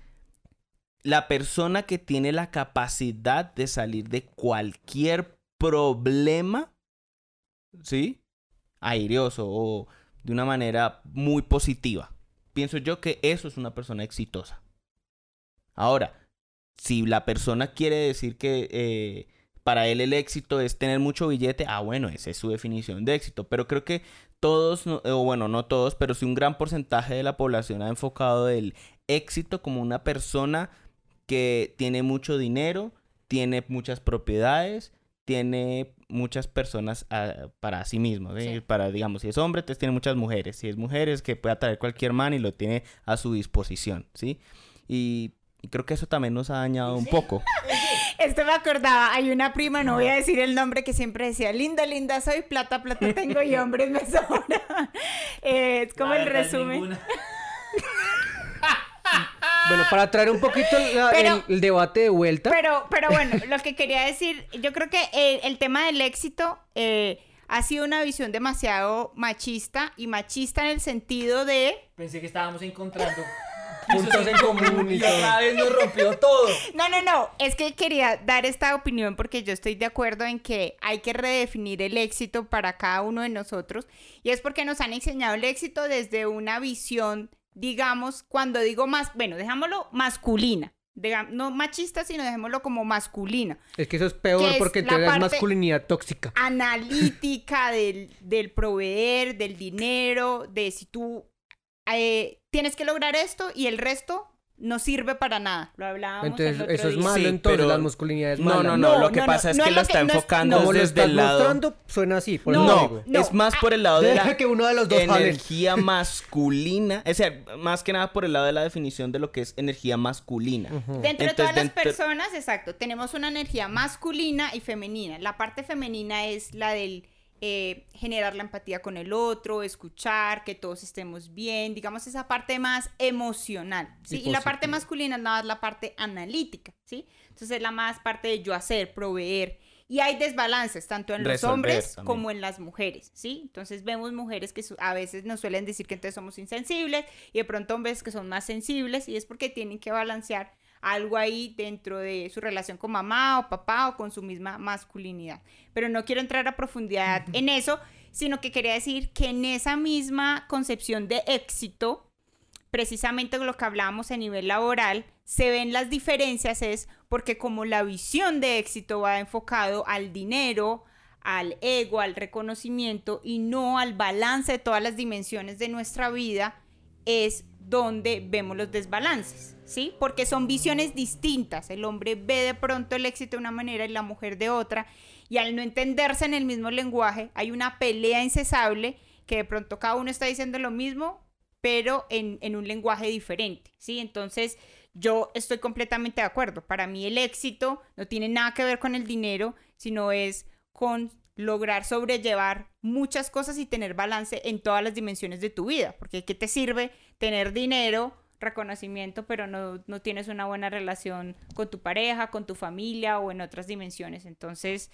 la persona que tiene la capacidad de salir de cualquier problema, ¿sí? Aireoso o de una manera muy positiva. Pienso yo que eso es una persona exitosa. Ahora, si la persona quiere decir que eh, para él el éxito es tener mucho billete, ah, bueno, esa es su definición de éxito. Pero creo que todos, o bueno, no todos, pero sí un gran porcentaje de la población ha enfocado el éxito como una persona que tiene mucho dinero, tiene muchas propiedades, tiene muchas personas ah, para sí mismo. ¿sí? Sí. Para, digamos, si es hombre, entonces tiene muchas mujeres. Si es mujer, es que puede atraer cualquier man y lo tiene a su disposición, ¿sí? Y y creo que eso también nos ha dañado un poco. Esto me acordaba, hay una prima, no voy a decir el nombre, que siempre decía, linda, linda soy, plata, plata tengo y hombres me sobran. Eh, es como La el resumen. Bueno, para traer un poquito la- Pero- el, el debate de vuelta. Pero, pero bueno, lo que quería decir, yo creo que el, el tema del éxito eh, ha sido una visión demasiado machista y machista en el sentido de... Pensé que estábamos encontrando Puntos en común y otra vez nos rompió todo. No, no, no, es que quería dar esta opinión porque yo estoy de acuerdo en que hay que redefinir el éxito para cada uno de nosotros y es porque nos han enseñado el éxito desde una visión, digamos, cuando digo más, bueno, dejámoslo masculina, no machista, sino dejémoslo como masculina. Es que eso es peor porque es parte- masculinidad tóxica. analítica del, del proveer, del dinero, de si tú eh, tienes que lograr esto y el resto no sirve para nada. Lo hablábamos el Entonces otro eso es día. malo, Sí, entonces pero- la masculinidad es No, mala. no, no, No, lo que no, pasa no, es no que lo lo está que- no es- enfocando Como desde estás el lado... mostrando, suena así. Por No. No, es más ah, por el lado de Deja la que uno de los dos energía masculina. O sea, más que nada por el lado de la definición de lo que es energía masculina. Ujú. Dentro de Entonces, todas las dentro- personas, exacto, tenemos una energía masculina y femenina. La parte femenina es la del eh, generar la empatía con el otro, escuchar, que todos estemos bien, digamos esa parte más emocional, ¿sí? Y Y, la parte masculina es nada más la parte analítica, ¿sí? Entonces es la más parte de yo hacer, proveer. Y hay desbalances tanto en los hombres también. como en las mujeres, ¿sí? Entonces vemos mujeres que a veces nos suelen decir que entonces somos insensibles y de pronto hombres que son más sensibles y es porque tienen que balancear algo ahí dentro de su relación con mamá o papá o con su misma masculinidad. Pero no quiero entrar a profundidad en eso, sino que quería decir que en esa misma concepción de éxito, precisamente lo que hablábamos a nivel laboral, se ven las diferencias es porque como la visión de éxito va enfocado al dinero, al ego, al reconocimiento y no al balance de todas las dimensiones de nuestra vida, es donde vemos los desbalances, ¿sí? Porque son visiones distintas. El hombre ve de pronto el éxito de una manera y la mujer de otra. Y al no entenderse en el mismo lenguaje, hay una pelea incesable que de pronto cada uno está diciendo lo mismo, pero en, un lenguaje diferente, ¿sí? Entonces, yo estoy completamente de acuerdo. Para mí el éxito no tiene nada que ver con el dinero, sino es con lograr sobrellevar muchas cosas y tener balance en todas las dimensiones de tu vida. Porque ¿qué te sirve tener dinero, reconocimiento, pero no, no tienes una buena relación con tu pareja, con tu familia o en otras dimensiones? Entonces,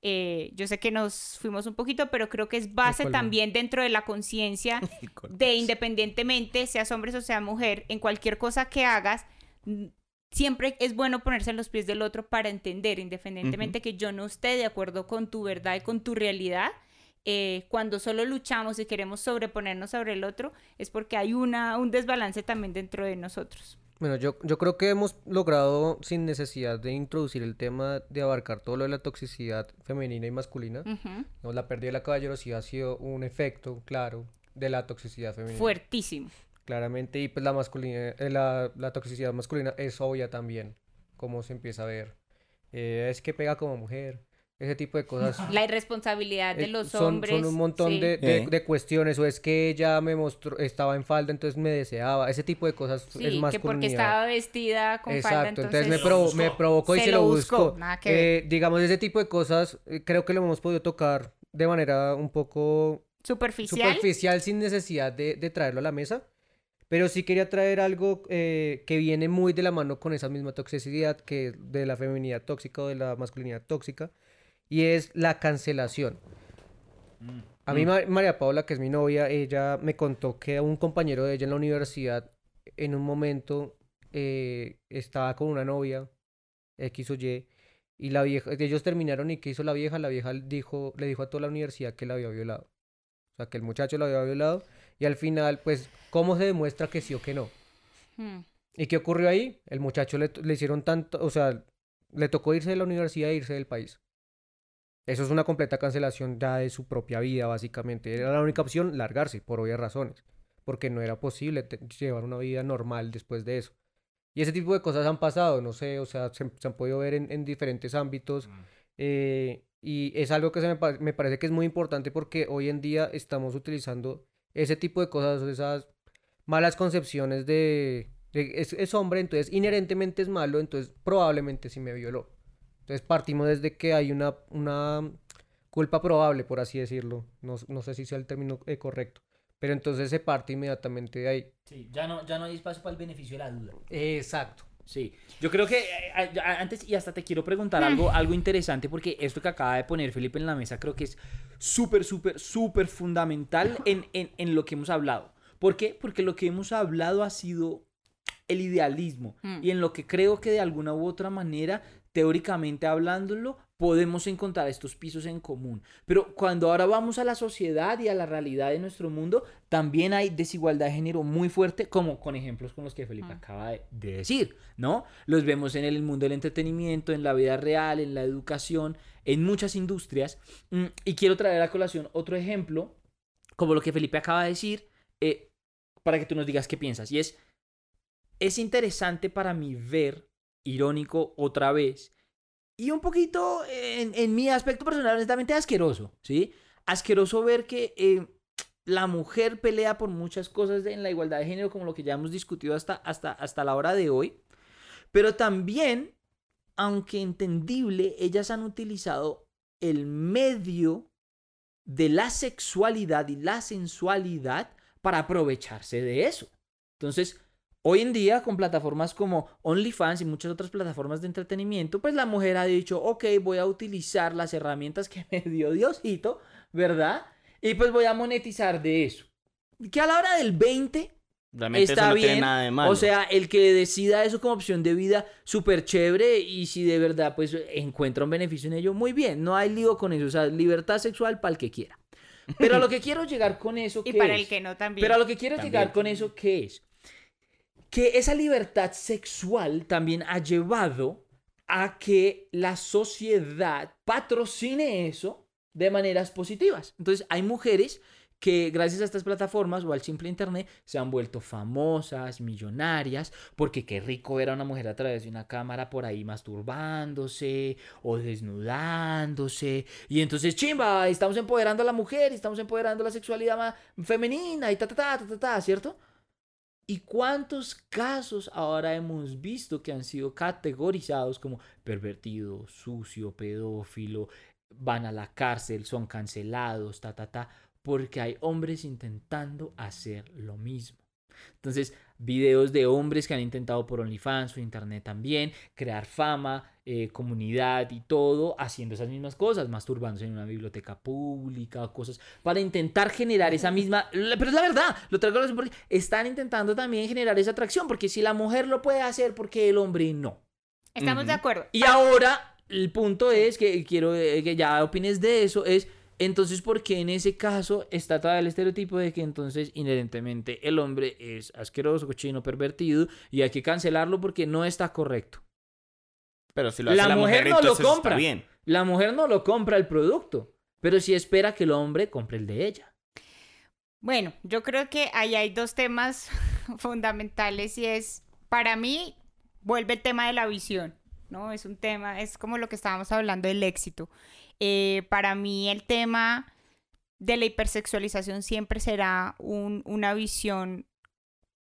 eh, yo sé que nos fuimos un poquito, pero creo que es base también dentro de la conciencia de independientemente, seas hombre o sea mujer, en cualquier cosa que hagas, siempre es bueno ponerse en los pies del otro para entender, independientemente que yo no esté de acuerdo con tu verdad y con tu realidad. Eh, cuando solo luchamos y queremos sobreponernos sobre el otro, es porque hay una, un desbalance también dentro de nosotros. Bueno, yo, yo creo que hemos logrado, sin necesidad de introducir el tema de abarcar todo lo de la toxicidad femenina y masculina, Ujú. digamos, la pérdida de la caballerosidad ha sido un efecto claro de la toxicidad femenina. Fuertísimo. Claramente, y pues la, masculina, eh, la, la toxicidad masculina es obvia también, como se empieza a ver. Eh, es que pega como mujer, ese tipo de cosas. La irresponsabilidad de Eh, los son, hombres. son un montón sí. de, de- Eh. de cuestiones, o es que ella me mostró, estaba en falda, entonces me deseaba, ese tipo de cosas Sí, es que porque estaba vestida con Exacto, falda, entonces, entonces... me, provo- me provocó y Se se, lo buscó, buscó. nada que ver. Eh, digamos, ese tipo de cosas eh, creo que lo hemos podido tocar de manera un poco Superficial. superficial sin necesidad de, de traerlo a la mesa. Pero sí quería traer algo eh, que viene muy de la mano con esa misma toxicidad que de la feminidad tóxica o de la masculinidad tóxica. Y es la cancelación. A mí Ma- María Paula, que es mi novia, ella me contó que un compañero de ella en la universidad en un momento eh, estaba con una novia, X o Y, y la vieja, ellos terminaron y ¿qué hizo la vieja? La vieja dijo, le dijo a toda la universidad que la había violado. O sea, que el muchacho la había violado y al final, pues, ¿cómo se demuestra que sí o que no? Hmm. ¿Y qué ocurrió ahí? El muchacho le, le hicieron tanto, o sea, le tocó irse de la universidad e irse del país. Eso es una completa cancelación ya de su propia vida, básicamente. Era la única opción, largarse, por obvias razones. Porque no era posible llevar una vida normal después de eso. Y ese tipo de cosas han pasado, no sé, o sea, se, se han podido ver en, en diferentes ámbitos. eh, y es algo que se me, pa- me parece que es muy importante porque hoy en día estamos utilizando ese tipo de cosas, esas malas concepciones de, de es, es hombre, entonces inherentemente es malo, entonces probablemente sí me violó. Entonces partimos desde que hay una, una culpa probable, por así decirlo. No, no sé si sea el término eh, correcto. Pero entonces se parte inmediatamente de ahí. Sí, ya no, ya no hay espacio para el beneficio de la duda. Exacto. Sí, yo creo que eh, eh, antes y hasta te quiero preguntar algo, algo interesante porque esto que acaba de poner Felipe en la mesa creo que es súper, súper, súper fundamental en, en, en lo que hemos hablado. ¿Por qué? Porque lo que hemos hablado ha sido el idealismo Mm. y en lo que creo que de alguna u otra manera, teóricamente hablándolo, podemos encontrar estos pisos en común. Pero cuando ahora vamos a la sociedad y a la realidad de nuestro mundo, también hay desigualdad de género muy fuerte, como con ejemplos con los que Felipe Mm. acaba de, de decir, ¿no? Los vemos en el mundo del entretenimiento, en la vida real, en la educación, en muchas industrias. Mm, Y quiero traer a colación otro ejemplo, como lo que Felipe acaba de decir, eh, para que tú nos digas qué piensas. Y es, es interesante para mí ver, irónico otra vez, y un poquito en, en mi aspecto personal, honestamente asqueroso, ¿sí? Asqueroso ver que eh, la mujer pelea por muchas cosas en la igualdad de género, como lo que ya hemos discutido hasta, hasta, hasta la hora de hoy, pero también, aunque entendible, ellas han utilizado el medio de la sexualidad y la sensualidad para aprovecharse de eso. Entonces, hoy en día, con plataformas como OnlyFans y muchas otras plataformas de entretenimiento, pues la mujer ha dicho, ok, voy a utilizar las herramientas que me dio Diosito, ¿verdad? Y pues voy a monetizar de eso. Que a la hora del 20, Realmente está eso no bien. tiene nada de malo. O sea, el que decida eso como opción de vida, súper chévere. Y si de verdad, pues, encuentra un beneficio en ello, muy bien. No hay lío con eso. O sea, libertad sexual para el que quiera. Pero a lo que quiero llegar con eso, Y ¿qué para es? el que no también. Pero a lo que quiero También. llegar con eso, ¿qué es? Que esa libertad sexual también ha llevado a que la sociedad patrocine eso de maneras positivas. Entonces, hay mujeres que gracias a estas plataformas o al simple internet se han vuelto famosas, millonarias, porque qué rico ver a una mujer a través de una cámara por ahí masturbándose o desnudándose. Y entonces, chimba, estamos empoderando a la mujer, estamos empoderando la sexualidad ma- femenina y ta, ta, ta, ta, ta, ta, ¿cierto? ¿Y cuántos casos ahora hemos visto que han sido categorizados como pervertido, sucio, pedófilo, van a la cárcel, son cancelados, ta, ta, ta, porque hay hombres intentando hacer lo mismo? Entonces, videos de hombres que han intentado por OnlyFans o Internet también, crear fama, eh, comunidad y todo, haciendo esas mismas cosas, masturbándose en una biblioteca pública o cosas, para intentar generar esa misma... Pero es la verdad, lo traigo porque están intentando también generar esa atracción, porque si la mujer lo puede hacer, porque el hombre no? Estamos de acuerdo. Y ahora, el punto es que quiero eh, que ya opines de eso, es entonces, ¿por qué en ese caso está todavía el estereotipo de que entonces inherentemente el hombre es asqueroso, cochino, pervertido y hay que cancelarlo porque no está correcto? Pero si lo hace la la, mujer no lo compra. bien. La mujer no lo compra el producto, pero sí espera que el hombre compre el de ella. Bueno, yo creo que ahí hay dos temas fundamentales y es, para mí, vuelve el tema de la visión, ¿no? Es un tema, es como lo que estábamos hablando del éxito. Eh, para mí el tema de la hipersexualización siempre será un- una visión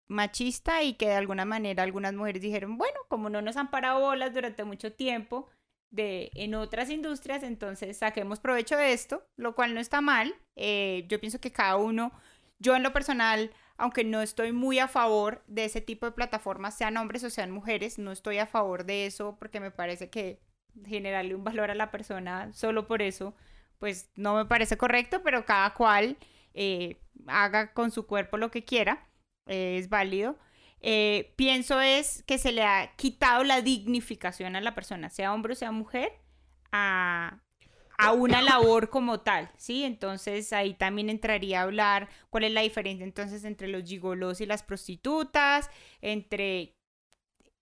machista y que de alguna manera algunas mujeres dijeron, bueno, como no nos han parado bolas durante mucho tiempo de, en otras industrias, entonces saquemos provecho de esto, lo cual no está mal. Eh, yo pienso que cada uno, yo en lo personal, aunque no estoy muy a favor de ese tipo de plataformas, sean hombres o sean mujeres, no estoy a favor de eso porque me parece que generarle un valor a la persona solo por eso, pues no me parece correcto, pero cada cual eh, haga con su cuerpo lo que quiera, eh, es válido. Eh, pienso es que se le ha quitado la dignificación a la persona, sea hombre o sea mujer, a, a una labor como tal, ¿sí? Entonces ahí también entraría a hablar cuál es la diferencia entonces entre los gigolos y las prostitutas, entre...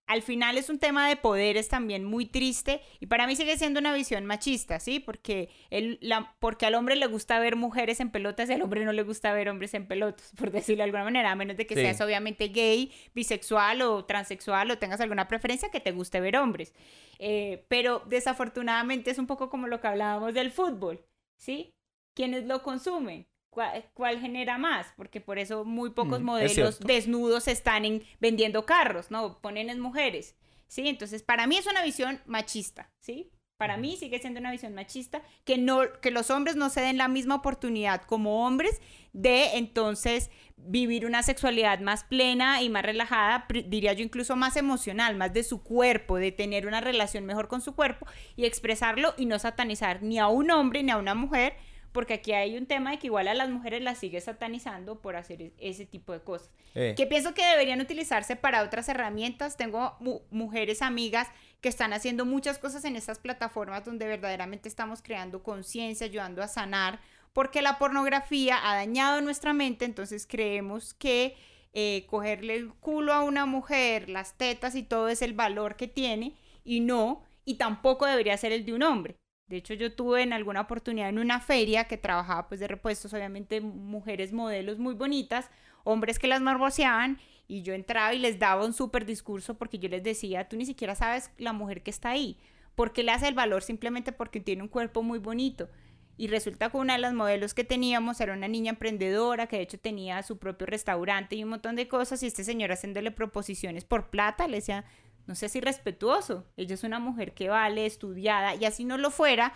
Al final es un tema de poderes también muy triste y para mí sigue siendo una visión machista, ¿sí? Porque, el, la, porque al hombre le gusta ver mujeres en pelotas y al hombre no le gusta ver hombres en pelotas, por decirlo de alguna manera, a menos de que Sí. seas obviamente gay, bisexual o transexual o tengas alguna preferencia que te guste ver hombres. Eh, pero desafortunadamente es un poco como lo que hablábamos del fútbol, ¿sí? ¿Quiénes lo consumen? ¿Cuál, cuál genera más? Porque por eso muy pocos Mm, es modelos desnudos están en, vendiendo carros, ¿no? Ponen en mujeres, ¿sí? Entonces, para mí es una visión machista, ¿sí? Para mí sigue siendo una visión machista que no que los hombres no se den la misma oportunidad como hombres de entonces vivir una sexualidad más plena y más relajada, diría yo incluso más emocional, más de su cuerpo, de tener una relación mejor con su cuerpo y expresarlo y no satanizar ni a un hombre ni a una mujer, porque aquí hay un tema de que igual a las mujeres las sigue satanizando por hacer e- ese tipo de cosas Eh, que pienso que deberían utilizarse para otras herramientas. Tengo mu- mujeres amigas que están haciendo muchas cosas en estas plataformas donde verdaderamente estamos creando conciencia, ayudando a sanar, porque la pornografía ha dañado nuestra mente, entonces creemos que eh, cogerle el culo a una mujer, las tetas y todo es el valor que tiene, y no, y tampoco debería ser el de un hombre. De hecho, yo tuve en alguna oportunidad en una feria que trabajaba pues de repuestos, obviamente mujeres modelos muy bonitas, hombres que las morboseaban y yo entraba y les daba un súper discurso porque yo les decía, tú ni siquiera sabes la mujer que está ahí, porque le hace el valor simplemente porque tiene un cuerpo muy bonito. Y resulta que una de las modelos que teníamos era una niña emprendedora que de hecho tenía su propio restaurante y un montón de cosas y este señor haciéndole proposiciones por plata le decía, no sé si respetuoso, ella es una mujer que vale, estudiada y así no lo fuera,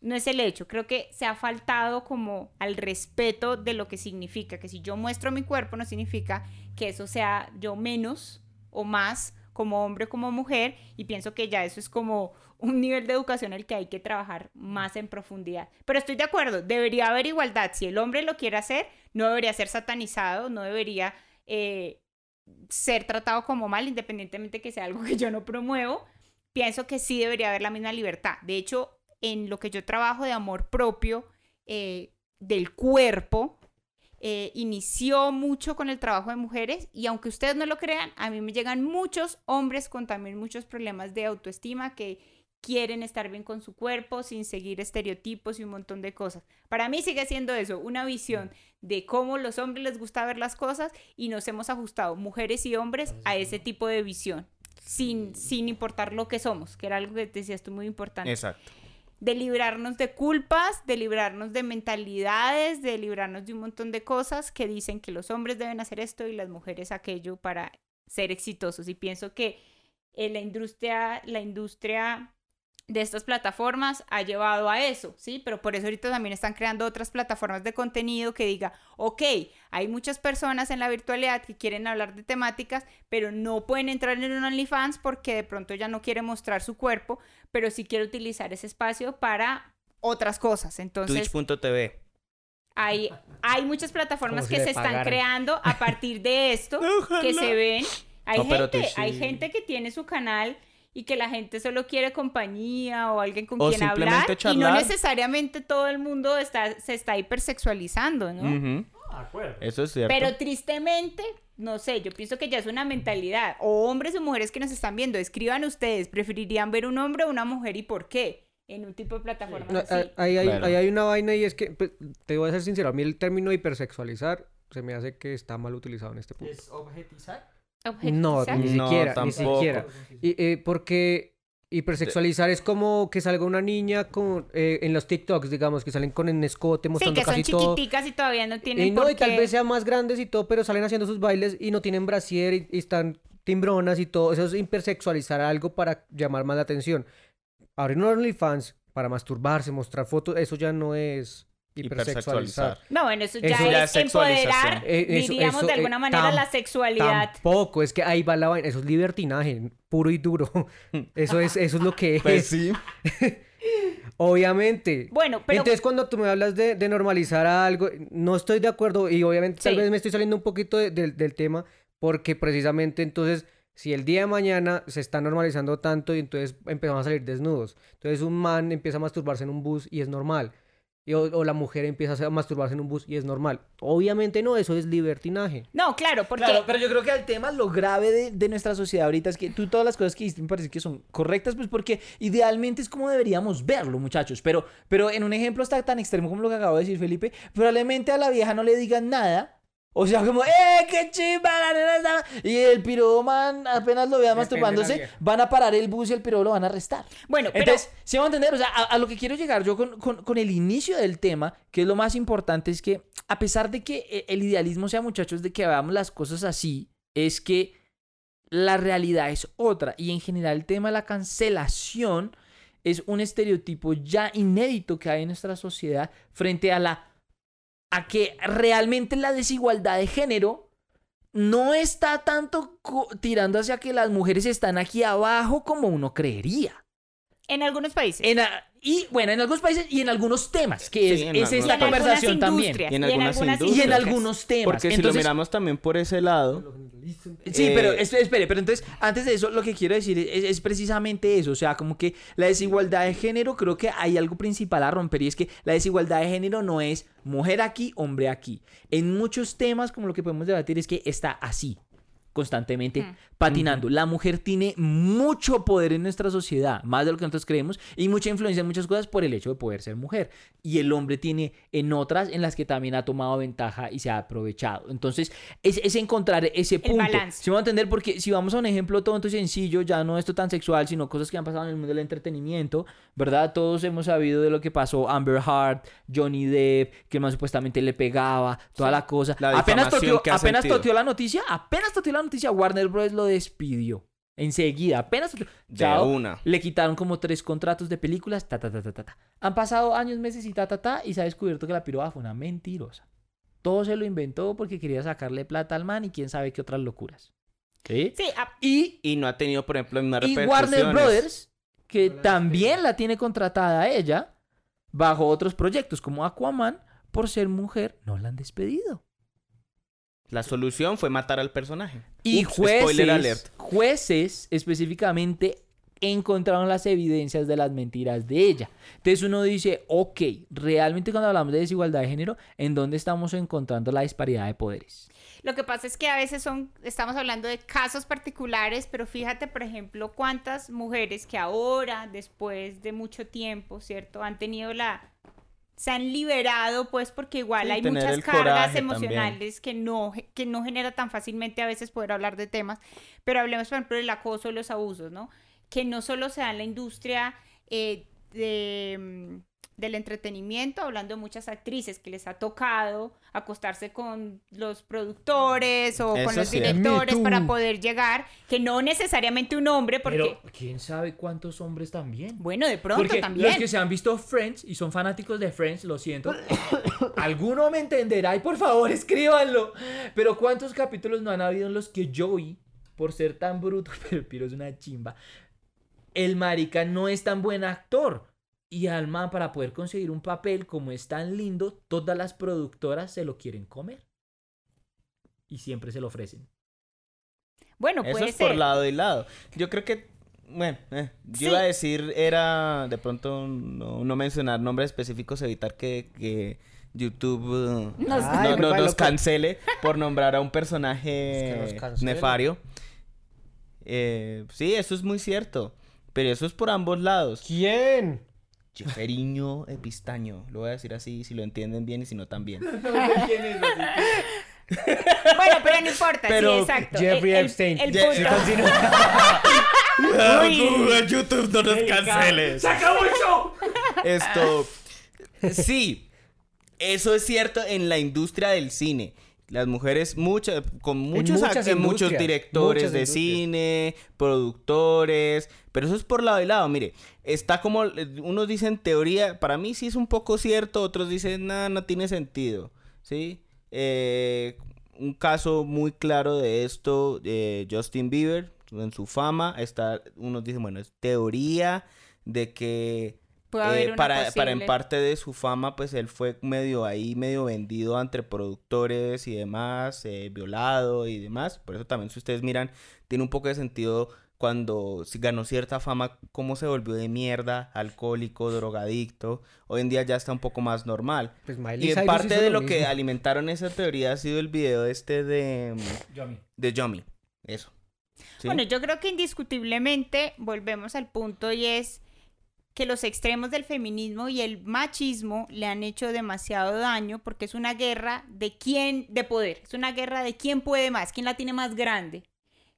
no es el hecho. Creo que se ha faltado como al respeto de lo que significa, que si yo muestro mi cuerpo no significa que eso sea yo menos o más como hombre o como mujer y pienso que ya eso es como un nivel de educación el que hay que trabajar más en profundidad. Pero estoy de acuerdo, debería haber igualdad. Si el hombre lo quiere hacer, no debería ser satanizado, no debería eh, ser tratado como mal, independientemente que sea algo que yo no promuevo, pienso que sí debería haber la misma libertad. De hecho, en lo que yo trabajo de amor propio eh, del cuerpo, eh, inició mucho con el trabajo de mujeres y aunque ustedes no lo crean, a mí me llegan muchos hombres con también muchos problemas de autoestima que quieren estar bien con su cuerpo sin seguir estereotipos y un montón de cosas. Para mí sigue siendo eso, una visión de cómo los hombres les gusta ver las cosas y nos hemos ajustado, mujeres y hombres, a ese tipo de visión, sin, sin importar lo que somos, que era algo que decías tú muy importante. Exacto. De librarnos de culpas, de librarnos de mentalidades, de librarnos de un montón de cosas que dicen que los hombres deben hacer esto y las mujeres aquello para ser exitosos. Y pienso que eh, la industria, la industria de estas plataformas ha llevado a eso, ¿sí? Pero por eso ahorita también están creando otras plataformas de contenido que diga, ok, hay muchas personas en la virtualidad que quieren hablar de temáticas, pero no pueden entrar en un OnlyFans porque de pronto ya no quiere mostrar su cuerpo, pero sí quiere utilizar ese espacio para otras cosas. Entonces, Twitch.tv. hay, hay muchas plataformas que se están creando a partir de esto, que se ven. Hay, No, gente, sí. hay gente que tiene su canal y que la gente solo quiere compañía o alguien con O quien hablar y no necesariamente todo el mundo está, se está hipersexualizando, ¿no? Ujú, Eso es cierto. Pero tristemente, no sé, yo pienso que ya es una mentalidad. O hombres o mujeres que nos están viendo, escriban ustedes, ¿preferirían ver un hombre o una mujer y por qué? En un tipo de plataforma No, así. ahí, ahí hay, Claro. ahí hay una vaina y es que, pues, te voy a ser sincero, a mí el término hipersexualizar se me hace que está mal utilizado en este punto. ¿Es objetizar? No, ni No, siquiera, ni siquiera. Y, eh, porque hipersexualizar es como que salga una niña con, eh, en los TikToks, digamos, que salen con en escote Sí, mostrando que son casi todo. chiquiticas y todavía no tienen Y no, por y tal vez sean más grandes y todo, pero salen haciendo sus bailes y no tienen brasier y, y están timbronas y todo. Eso es hipersexualizar algo para llamar más la atención. Abrir un OnlyFans para masturbarse, mostrar fotos, eso ya no es hipersexualizar. No, bueno, eso ya, Eso ya es, empoderar, Eh, eso- diríamos eso, de eh, alguna manera, tam- la sexualidad. Tampoco, es que ahí va la vaina. Eso es libertinaje, puro y duro. Eso es, eso es lo que es. Pues sí. Obviamente. Bueno, pero Entonces, cuando tú me hablas de, de normalizar algo, no estoy de acuerdo y obviamente tal vez me estoy saliendo un poquito de- del- del tema porque precisamente entonces, si el día de mañana se está normalizando tanto y entonces empezamos a salir desnudos, entonces un man empieza a masturbarse en un bus y es normal, y, o, o la mujer empieza a masturbarse en un bus y es normal. Obviamente no, eso es libertinaje. no, claro, porque Claro, pero yo creo que el tema, lo grave de, de nuestra sociedad ahorita es que tú todas las cosas que dijiste me parece que son correctas, pues porque idealmente es como deberíamos verlo, muchachos. Pero, pero en un ejemplo hasta tan extremo como lo que acabo de decir Felipe, probablemente a la vieja no le digan nada. O sea, como, ¡eh, qué chimba! La nena está-". Y el piro, man, apenas lo vea Depende de la masturbándose, vieja. van a parar el bus y el piro lo van a arrestar. bueno, pero Entonces, si vamos a entender, o sea, a, a lo que quiero llegar yo con, con- con el inicio del tema, que es lo más importante, es que a pesar de que eh, el idealismo sea, muchachos, de que veamos las cosas así, es que la realidad es otra. Y en general el tema de la cancelación es un estereotipo ya inédito que hay en nuestra sociedad frente a la a que realmente la desigualdad de género no está tanto tirando hacia que las mujeres están aquí abajo como uno creería. En algunos países. En a- y bueno, en algunos países y en algunos temas, que Sí, es, Y esta en algunas conversación también. Y en algunas Y en algunos temas. Porque si lo miramos también por ese lado, Sí, Eh, pero es- espere, pero entonces, antes de eso, lo que quiero decir es, es precisamente eso. O sea, como que la desigualdad de género, creo que hay algo principal a romper y es que la desigualdad de género no es mujer aquí, hombre aquí. En muchos temas, como lo que podemos debatir, es que está así, constantemente Mm. patinando. La mujer tiene mucho poder en nuestra sociedad, más de lo que nosotros creemos, y mucha influencia en muchas cosas por el hecho de poder ser mujer. Y el hombre tiene en otras en las que también ha tomado ventaja y se ha aprovechado. Entonces, es, es encontrar ese punto. balance. Si vamos a entender, porque si vamos a un ejemplo tonto y sencillo, ya no esto tan sexual, sino cosas que han pasado en el mundo del entretenimiento, ¿verdad? Todos hemos sabido de lo que pasó Amber Heard, Johnny Depp, que el man supuestamente le pegaba, toda la cosa. La apenas toteó, apenas toteó la noticia, apenas toteó la noticia, Warner Bros. lo despidió. Enseguida, apenas toteó. de Chao. una. Le quitaron como tres contratos de películas, ta, ta, ta, ta, ta, ta. Han pasado años, meses y ta, ta, ta, y se ha descubierto que la piroba fue una mentirosa. Todo se lo inventó porque quería sacarle plata al man y quién sabe qué otras locuras. ¿Sí? Sí, a- Y, Y no ha tenido, por ejemplo, mismas y. Warner Brothers, que también la tiene contratada a ella, bajo otros proyectos como Aquaman, por ser mujer, no la han despedido. La solución fue matar al personaje. Y Ups, spoiler jueces, alert. jueces específicamente encontraron las evidencias de las mentiras de ella. Entonces uno dice, ok, realmente cuando hablamos de desigualdad de género, ¿en dónde estamos encontrando la disparidad de poderes? Lo que pasa es que a veces son, estamos hablando de casos particulares, pero fíjate, por ejemplo, cuántas mujeres que ahora, después de mucho tiempo, ¿cierto? Han tenido la... Se han liberado, pues, porque igual Sí, hay muchas cargas emocionales que no, que no genera tan fácilmente a veces poder hablar de temas. Pero hablemos, por ejemplo, del acoso y los abusos, ¿no? Que no solo se da en la industria eh, de, mm, del entretenimiento, hablando de muchas actrices que les ha tocado acostarse con los productores o con los sí directores para poder llegar, que no necesariamente un hombre, porque, Pero quién sabe cuántos hombres también. bueno, de pronto Porque también. los que se han visto Friends y son fanáticos de Friends, lo siento. Alguno me entenderá y por favor escríbanlo. Pero ¿cuántos capítulos no han habido en los que Joey, por ser tan bruto, pero el piro es una chimba, el marica no es tan buen actor? Y al man, para poder conseguir un papel como es tan lindo, todas las productoras se lo quieren comer. Y siempre se lo ofrecen. Bueno, Eso puede es ser. por lado y lado. Yo creo que, bueno, eh, yo Sí. iba a decir, era de pronto no, no mencionar nombres específicos, evitar que, que YouTube eh, Nos- Ay, no- no- nos cancele por nombrar a un Es que personaje nefario. Eh, sí, eso es muy cierto. Pero eso es por ambos lados. ¿Quién? Jeferiño Epistaño. Lo voy a decir así, si lo entienden bien y si no también. Bueno, pero no importa, Pero sí, exacto. Jeffrey El- el- Epstein. el Je- punto- Uy. YouTube no nos canceles. ¡Se acabó el show! Esto. Sí, eso es cierto en la industria del cine. Las mujeres, muchas, con muchos, muchas muchos directores muchas de cine, productores, pero eso es por lado y lado. Mire, está como, unos dicen teoría, para mí sí es un poco cierto, otros dicen, nada, no tiene sentido, ¿sí? Eh, un caso muy claro de esto, eh, Justin Bieber, en su fama, está, unos dicen, bueno, es teoría de que eh, haber una para, para en parte de su fama, pues él fue medio ahí, medio vendido entre productores y demás, eh, violado y demás. Por eso también, si ustedes miran, tiene un poco de sentido cuando si ganó cierta fama, cómo se volvió de mierda, alcohólico, drogadicto. Hoy en día ya está un poco más normal. Pues Miley Y en Cyrus parte de lo que alimentaron esa teoría ha sido el video este de, de Yomi. Eso. ¿Sí? Bueno, yo creo que indiscutiblemente volvemos al punto y es que los extremos del feminismo y el machismo le han hecho demasiado daño porque es una guerra de quién, de poder, es una guerra de quién puede más, quién la tiene más grande,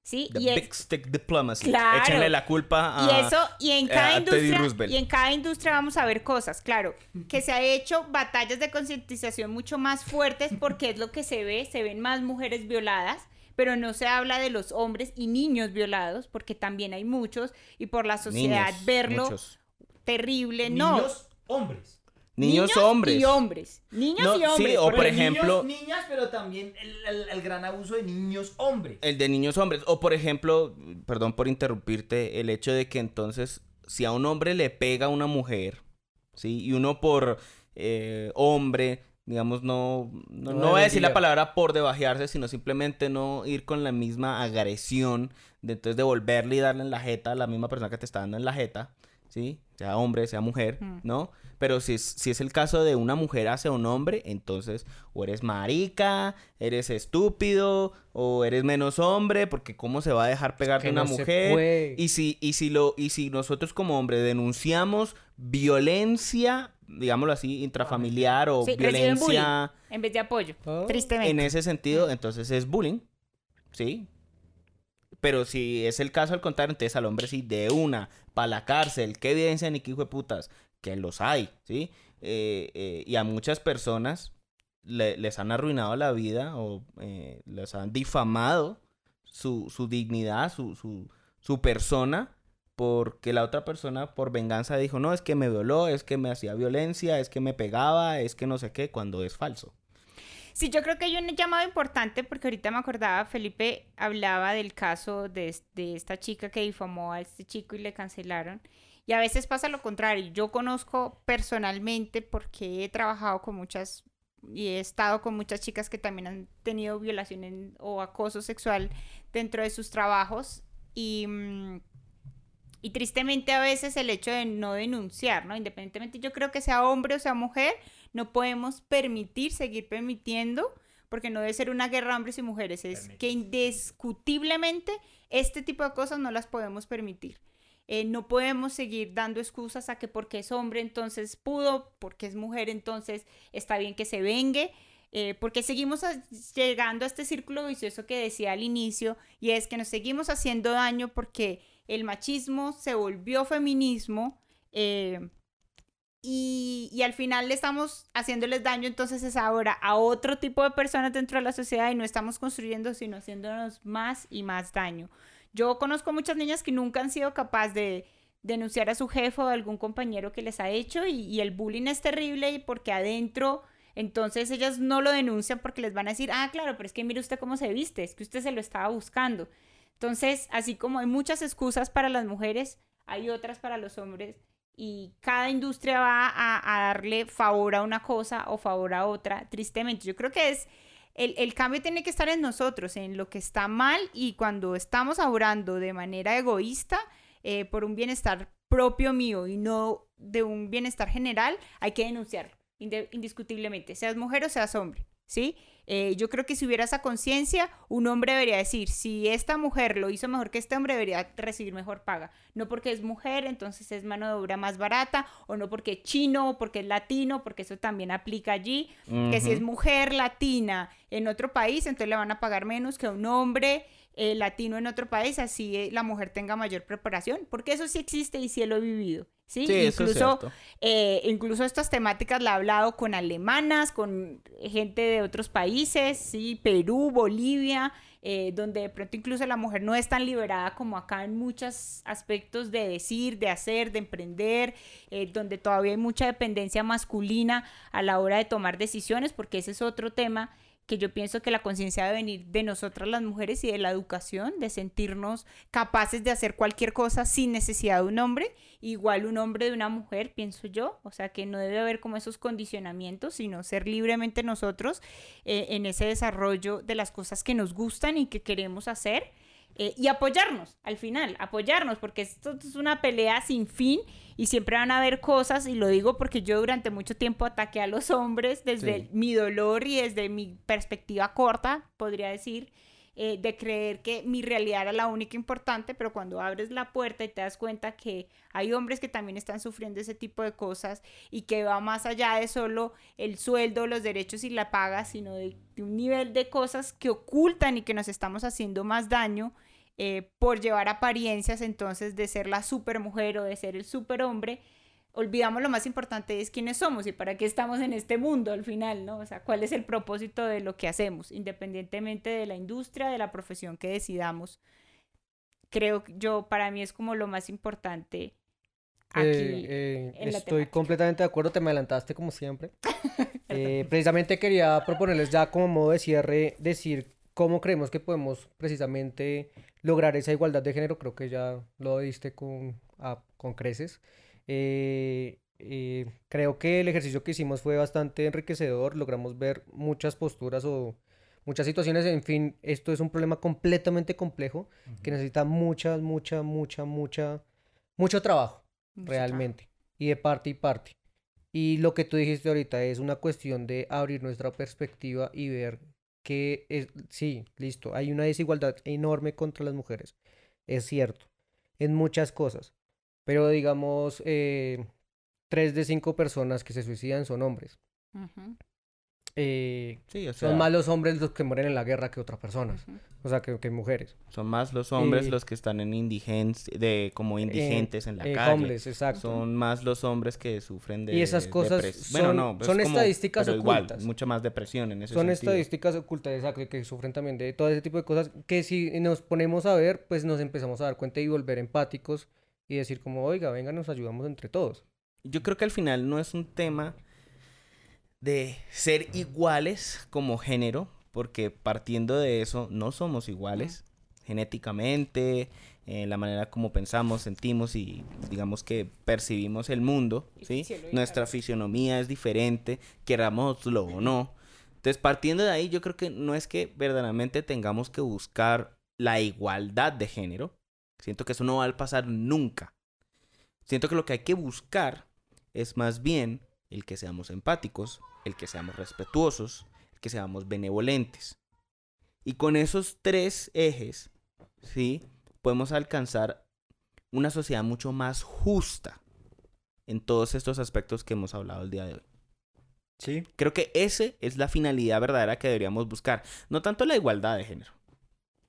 ¿sí? The y es- Big Stick Diplomacy. Claro. Échenle la culpa a... Y eso, y en cada a Teddy industria, y en cada industria vamos a ver cosas, claro, que se ha hecho batallas de concientización mucho más fuertes porque es lo que se ve, se ven más mujeres violadas, pero no se habla de los hombres y niños violados, porque también hay muchos, y por la sociedad Niños, verlo muchos. Terrible, no. Niños, hombres. Niños, hombres. y hombres. Niños No, y hombres. sí, o por ejemplo- Niños, niñas, pero también el, el- el gran abuso de niños hombres. El de niños hombres. O por ejemplo, perdón por interrumpirte, el hecho de que entonces, si a un hombre le pega a una mujer, ¿sí? Y uno por eh, hombre, digamos, no, no, No no voy a decir la palabra por debajearse, sino simplemente no ir con la misma agresión, de entonces devolverle y darle en la jeta a la misma persona que te está dando en la jeta, ¿sí? Sea hombre, sea mujer, Mm. ¿no? Pero si es, si es el caso de una mujer hacia un hombre, entonces o eres marica, eres estúpido, o eres menos hombre, porque cómo se va a dejar pegarte que una no se mujer. puede. Y si, y si lo, y si nosotros como hombre denunciamos violencia, digámoslo así, intrafamiliar o Sí, violencia en vez de apoyo, Oh. tristemente. en ese sentido, entonces es bullying, ¿sí? Pero si es el caso al contrario, entonces al hombre sí, de una, para la cárcel, qué evidencia ni qué hijo de putas, que los hay, ¿sí? Eh, eh, y a muchas personas le- les han arruinado la vida o eh, les han difamado su, su dignidad, su, su, su persona, porque la otra persona por venganza dijo, no, es que me violó, es que me hacía violencia, es que me pegaba, es que no sé qué, cuando es falso. Sí, yo creo que hay un llamado importante porque ahorita me acordaba, Felipe hablaba del caso de, es- de esta chica que difamó a este chico y le cancelaron. Y a veces pasa lo contrario. Yo conozco personalmente porque he trabajado con muchas y he estado con muchas chicas que también han tenido violación o acoso sexual dentro de sus trabajos y, mm, y tristemente a veces el hecho de no denunciar, ¿no? Independientemente yo creo que sea hombre o sea mujer, no podemos permitir, seguir permitiendo, porque no debe ser una guerra hombres y mujeres, es que indiscutiblemente este tipo de cosas no las podemos permitir. Eh, no podemos seguir dando excusas a que porque es hombre entonces pudo, porque es mujer entonces está bien que se vengue, eh, porque seguimos llegando a este círculo vicioso que decía al inicio y es que nos seguimos haciendo daño porque el machismo se volvió feminismo eh, y, y, al final le estamos haciéndoles daño entonces es ahora a otro tipo de personas dentro de la sociedad y no estamos construyendo sino haciéndonos más y más daño. Yo conozco muchas niñas que nunca han sido capaces de denunciar a su jefe o a algún compañero que les ha hecho y, el bullying es terrible y porque adentro entonces ellas no lo denuncian porque les van a decir, ah, claro, pero es que mire usted cómo se viste, es que usted se lo estaba buscando. Entonces, así como hay muchas excusas para las mujeres, hay otras para los hombres y cada industria va a, darle favor a una cosa o favor a otra, tristemente. Yo creo que es el, cambio tiene que estar en nosotros, en lo que está mal y cuando estamos obrando de manera egoísta eh, por un bienestar propio mío y no de un bienestar general, hay que denunciarlo, indiscutiblemente, seas mujer o seas hombre, ¿sí? Eh, yo creo que si hubiera esa conciencia, un hombre debería decir, si esta mujer lo hizo mejor que este hombre, debería recibir mejor paga. No porque es mujer, entonces es mano de obra más barata, o no porque es chino, o porque es latino, porque eso también aplica allí, que si es mujer latina en otro país, entonces le van a pagar menos que a un hombre eh, latino en otro país, así eh, la mujer tenga mayor preparación, porque eso sí existe y sí lo he vivido. Sí, incluso, eh, incluso estas temáticas la he hablado con alemanas, con gente de otros países, sí, Perú, Bolivia, donde de pronto incluso la mujer no es tan liberada como acá en muchos aspectos de decir, de hacer, de emprender, donde todavía hay mucha dependencia masculina a la hora de tomar decisiones, porque ese es otro tema que yo pienso que la conciencia debe venir de nosotras las mujeres y de la educación, de sentirnos capaces de hacer cualquier cosa sin necesidad de un hombre, igual un hombre de una mujer, pienso yo, o sea que no debe haber como esos condicionamientos, sino ser libremente nosotros eh, en ese desarrollo de las cosas que nos gustan y que queremos hacer eh, y apoyarnos al final, apoyarnos, porque esto es una pelea sin fin y siempre van a haber cosas, y lo digo porque yo durante mucho tiempo ataqué a los hombres desde mi dolor y desde mi perspectiva corta, podría decir, eh, de creer que mi realidad era la única importante, pero cuando abres la puerta y te das cuenta que hay hombres que también están sufriendo ese tipo de cosas y que va más allá de solo el sueldo, los derechos y la paga, sino de, un nivel de cosas que ocultan y que nos estamos haciendo más daño. Eh, por llevar apariencias entonces de ser la super mujer o de ser el super hombre, olvidamos lo más importante es quiénes somos y para qué estamos en este mundo al final, ¿no? O sea, cuál es el propósito de lo que hacemos, independientemente de la industria, de la profesión que decidamos. Creo que yo, para mí es como lo más importante aquí. Eh, eh, estoy completamente de acuerdo, te me adelantaste como siempre. Eh, precisamente quería proponerles ya como modo de cierre decir cómo creemos que podemos precisamente lograr esa igualdad de género. Creo que ya lo diste con, con creces. Eh, eh, creo que el ejercicio que hicimos fue bastante enriquecedor, logramos ver muchas posturas o muchas situaciones, en fin, esto es un problema completamente complejo que necesita mucha, mucha, mucha, mucha, mucho trabajo, realmente, y de parte y parte. Y lo que tú dijiste ahorita es una cuestión de abrir nuestra perspectiva y ver que es, sí, listo, hay una desigualdad enorme contra las mujeres, es cierto, en muchas cosas, pero digamos, eh, tres de cinco personas que se suicidan son hombres. Eh, son más los hombres los que mueren en la guerra que otras personas. O sea, que, que, mujeres. Son más los hombres los que están en indigencia, de como eh, indigentes en la calle. exacto. Son más los hombres que sufren de Y esas cosas son, bueno, no, son estadísticas ocultas. mucha más depresión en ese Son estadísticas ocultas, exacto, que sufren también de todo ese tipo de cosas que si nos ponemos a ver, pues nos empezamos a dar cuenta y volver empáticos y decir como, oiga, venga, nos ayudamos entre todos. Yo creo que al final no es un tema de ser iguales como género, porque partiendo de eso no somos iguales genéticamente, eh, la manera como pensamos, sentimos y digamos que percibimos el mundo. Nuestra fisionomía es diferente, querámoslo o no. Entonces, partiendo de ahí, yo creo que no es que verdaderamente tengamos que buscar la igualdad de género. Siento que eso no va a pasar nunca. Siento que lo que hay que buscar es más bien el que seamos empáticos, el que seamos respetuosos, el que seamos benevolentes. Y con esos tres ejes, ¿sí? Podemos alcanzar una sociedad mucho más justa en todos estos aspectos que hemos hablado el día de hoy. Sí. Creo que esa es la finalidad verdadera que deberíamos buscar. No tanto la igualdad de género.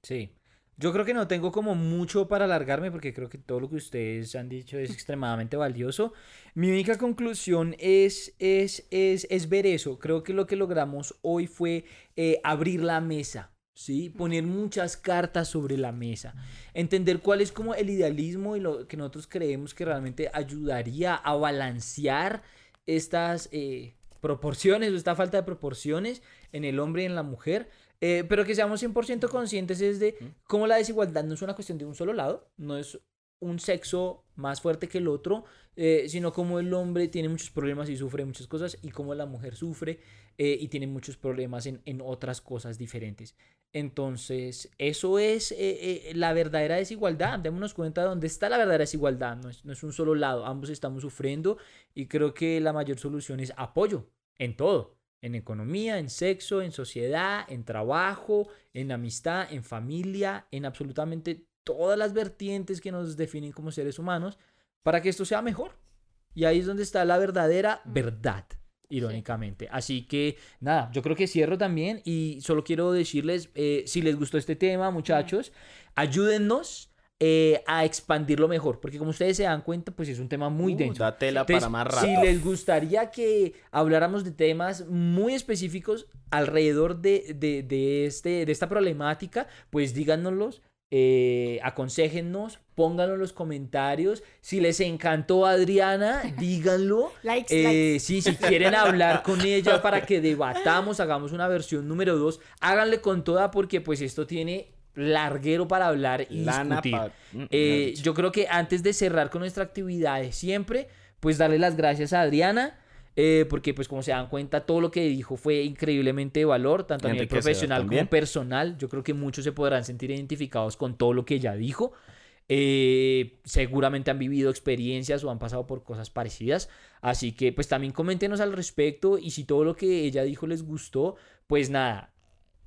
Sí. Yo creo que no tengo como mucho para alargarme porque creo que todo lo que ustedes han dicho es extremadamente valioso. Mi única conclusión es, es, es, es ver eso. Creo que lo que logramos hoy fue eh, abrir la mesa. ¿Sí? Poner muchas cartas sobre la mesa. Entender cuál es como el idealismo y lo que nosotros creemos que realmente ayudaría a balancear estas eh, proporciones o esta falta de proporciones en el hombre y en la mujer. Eh, pero que seamos 100% conscientes es de cómo la desigualdad no es una cuestión de un solo lado, no es un sexo más fuerte que el otro, eh, sino como el hombre tiene muchos problemas y sufre muchas cosas y como la mujer sufre eh, y tiene muchos problemas en, en otras cosas diferentes. Entonces, eso es eh, eh, la verdadera desigualdad. Démonos cuenta de dónde está la verdadera desigualdad. No es, no es un solo lado, ambos estamos sufriendo y creo que la mayor solución es apoyo en todo. En economía, en sexo, en sociedad, en trabajo, en amistad, en familia, en absolutamente todas las vertientes que nos definen como seres humanos para que esto sea mejor. Y ahí es donde está la verdadera verdad, irónicamente. Así que nada, yo creo que cierro también y solo quiero decirles, eh, si les gustó este tema, muchachos, ayúdennos eh, a expandirlo mejor, porque como ustedes se dan cuenta, pues es un tema muy Uh, denso. da tela Entonces, para más rato. Si les gustaría que habláramos de temas muy específicos alrededor de, de, de este, de esta problemática, pues díganoslos, eh, aconséjennos, pónganlo en los comentarios. Si les encantó Adriana, díganlo. Likes, Eh, likes. sí, si quieren hablar con ella para que debatamos, hagamos una versión número 2, háganle con toda porque pues esto tiene larguero para hablar y Lana discutir. mm, Eh, yo creo que antes de cerrar con nuestra actividad de siempre, pues darle las gracias a Adriana, eh, porque pues como se dan cuenta, todo lo que dijo fue increíblemente de valor, tanto a nivel profesional también. como personal. Yo creo que muchos se podrán sentir identificados con todo lo que ella dijo. Eh, seguramente han vivido experiencias o han pasado por cosas parecidas. Así que pues también coméntenos al respecto y si todo lo que ella dijo les gustó, pues nada.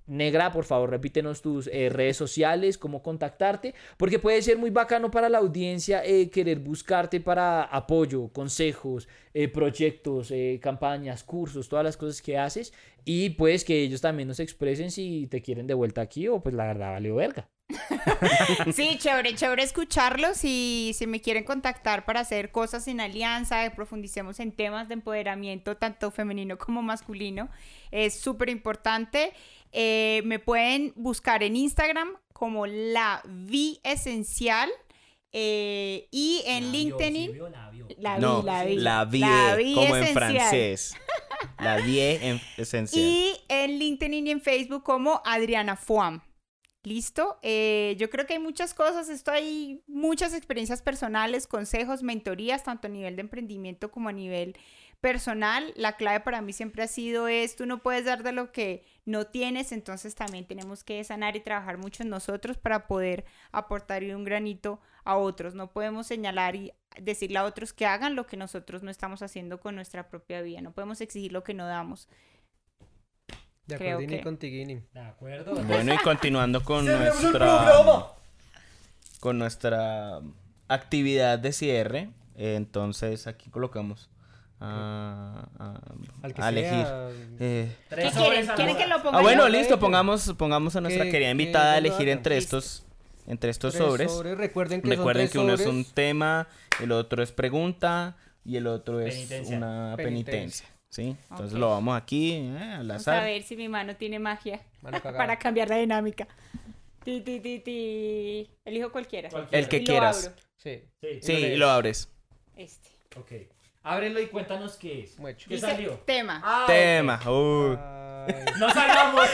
Negra, por favor, repítenos tus eh, redes sociales, cómo contactarte, porque puede ser muy bacano para la audiencia eh, querer buscarte para apoyo, consejos, eh, proyectos, campañas, cursos, todas las cosas que haces y pues que ellos también nos expresen si te quieren de vuelta aquí o pues la verdad valió verga. Sí, chévere, chévere escucharlos y si me quieren contactar para hacer cosas en alianza, que profundicemos en temas de empoderamiento tanto femenino como masculino, es súper importante. Eh, me pueden buscar en Instagram como la Vi Esencial eh, y en LinkedIn. La vi, no, la vi. la vie, La vi como en esencial. francés. La vie en esencial. Y en LinkedIn y en Facebook como Adriana Fuam. ¿Listo? Eh, yo creo que hay muchas cosas, esto hay muchas experiencias personales, consejos, mentorías, tanto a nivel de emprendimiento como a nivel personal. La clave para mí siempre ha sido es, tú no puedes dar de lo que no tienes, entonces también tenemos que sanar y trabajar mucho en nosotros para poder aportar un granito a otros. No podemos señalar y decirle a otros que hagan lo que nosotros no estamos haciendo con nuestra propia vida. No podemos exigir lo que no damos. De Creo acuerdo, que- contigini. De acuerdo. Bueno, y continuando con nuestra con nuestra actividad de cierre, eh, entonces aquí colocamos a, a- Al que a elegir. Eh, ¿Qué quieren? sobres al ¿Quieren que azar. lo ponga ah, bueno, listo, pongamos pongamos a nuestra Que- querida que invitada a elegir entre Listo. estos entre estos tres sobres. Recuerden que Recuerden uno es un tema, el otro es pregunta y el otro es Penitencia. una Penitencia. penitencia. ¿Sí? Entonces lo vamos aquí eh, al Vamos a azar. ver si mi mano tiene magia Mano para cambiar la dinámica. Ti, ti, ti, ti. Elijo cualquiera. El que Y lo quieras. abro. Sí. Sí, Sí, y lo abres. Este. Ok. Ábrelo y cuéntanos qué es. Mucho. ¿Qué Dice salió? tema. Ah, Tema. Ok. ¡No salgamos!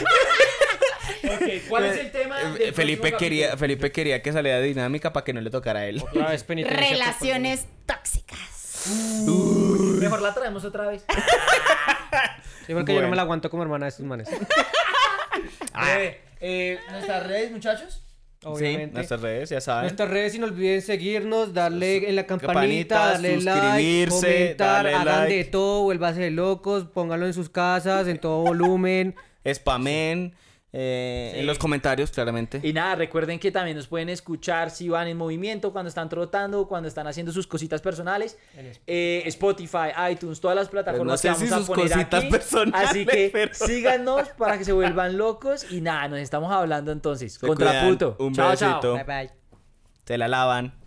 ¿cuál es el tema? Eh, del Felipe quería, capítulo? Felipe quería que saliera dinámica para que no le tocara a él. Otra vez. Relaciones tóxicas. Mejor la traemos otra vez. Sí, porque yo no me la aguanto como hermana de estos manes. Breve, eh, ¿Nuestras redes, muchachos? Sí, Obviamente. nuestras redes, ya saben. Nuestras redes, y no olviden seguirnos, darle en la campanita, Campanita, darle like, suscribirse, comentar, darle hagan like. de todo, vuélvase de locos, pónganlo en sus casas, en todo volumen. Spamen eh, Sí. en los comentarios, claramente. Y nada, recuerden que también nos pueden escuchar si van en movimiento, cuando están trotando, cuando están haciendo sus cositas personales. Eh, Spotify, iTunes, todas las plataformas Pues no sé que vamos si a sus poner cositas aquí. personales, Así que pero- síganos para que se vuelvan locos. Y nada, nos estamos hablando entonces. Se Contrapunto. cuidan. Un chao, besito. chao. Bye bye. Se la lavan.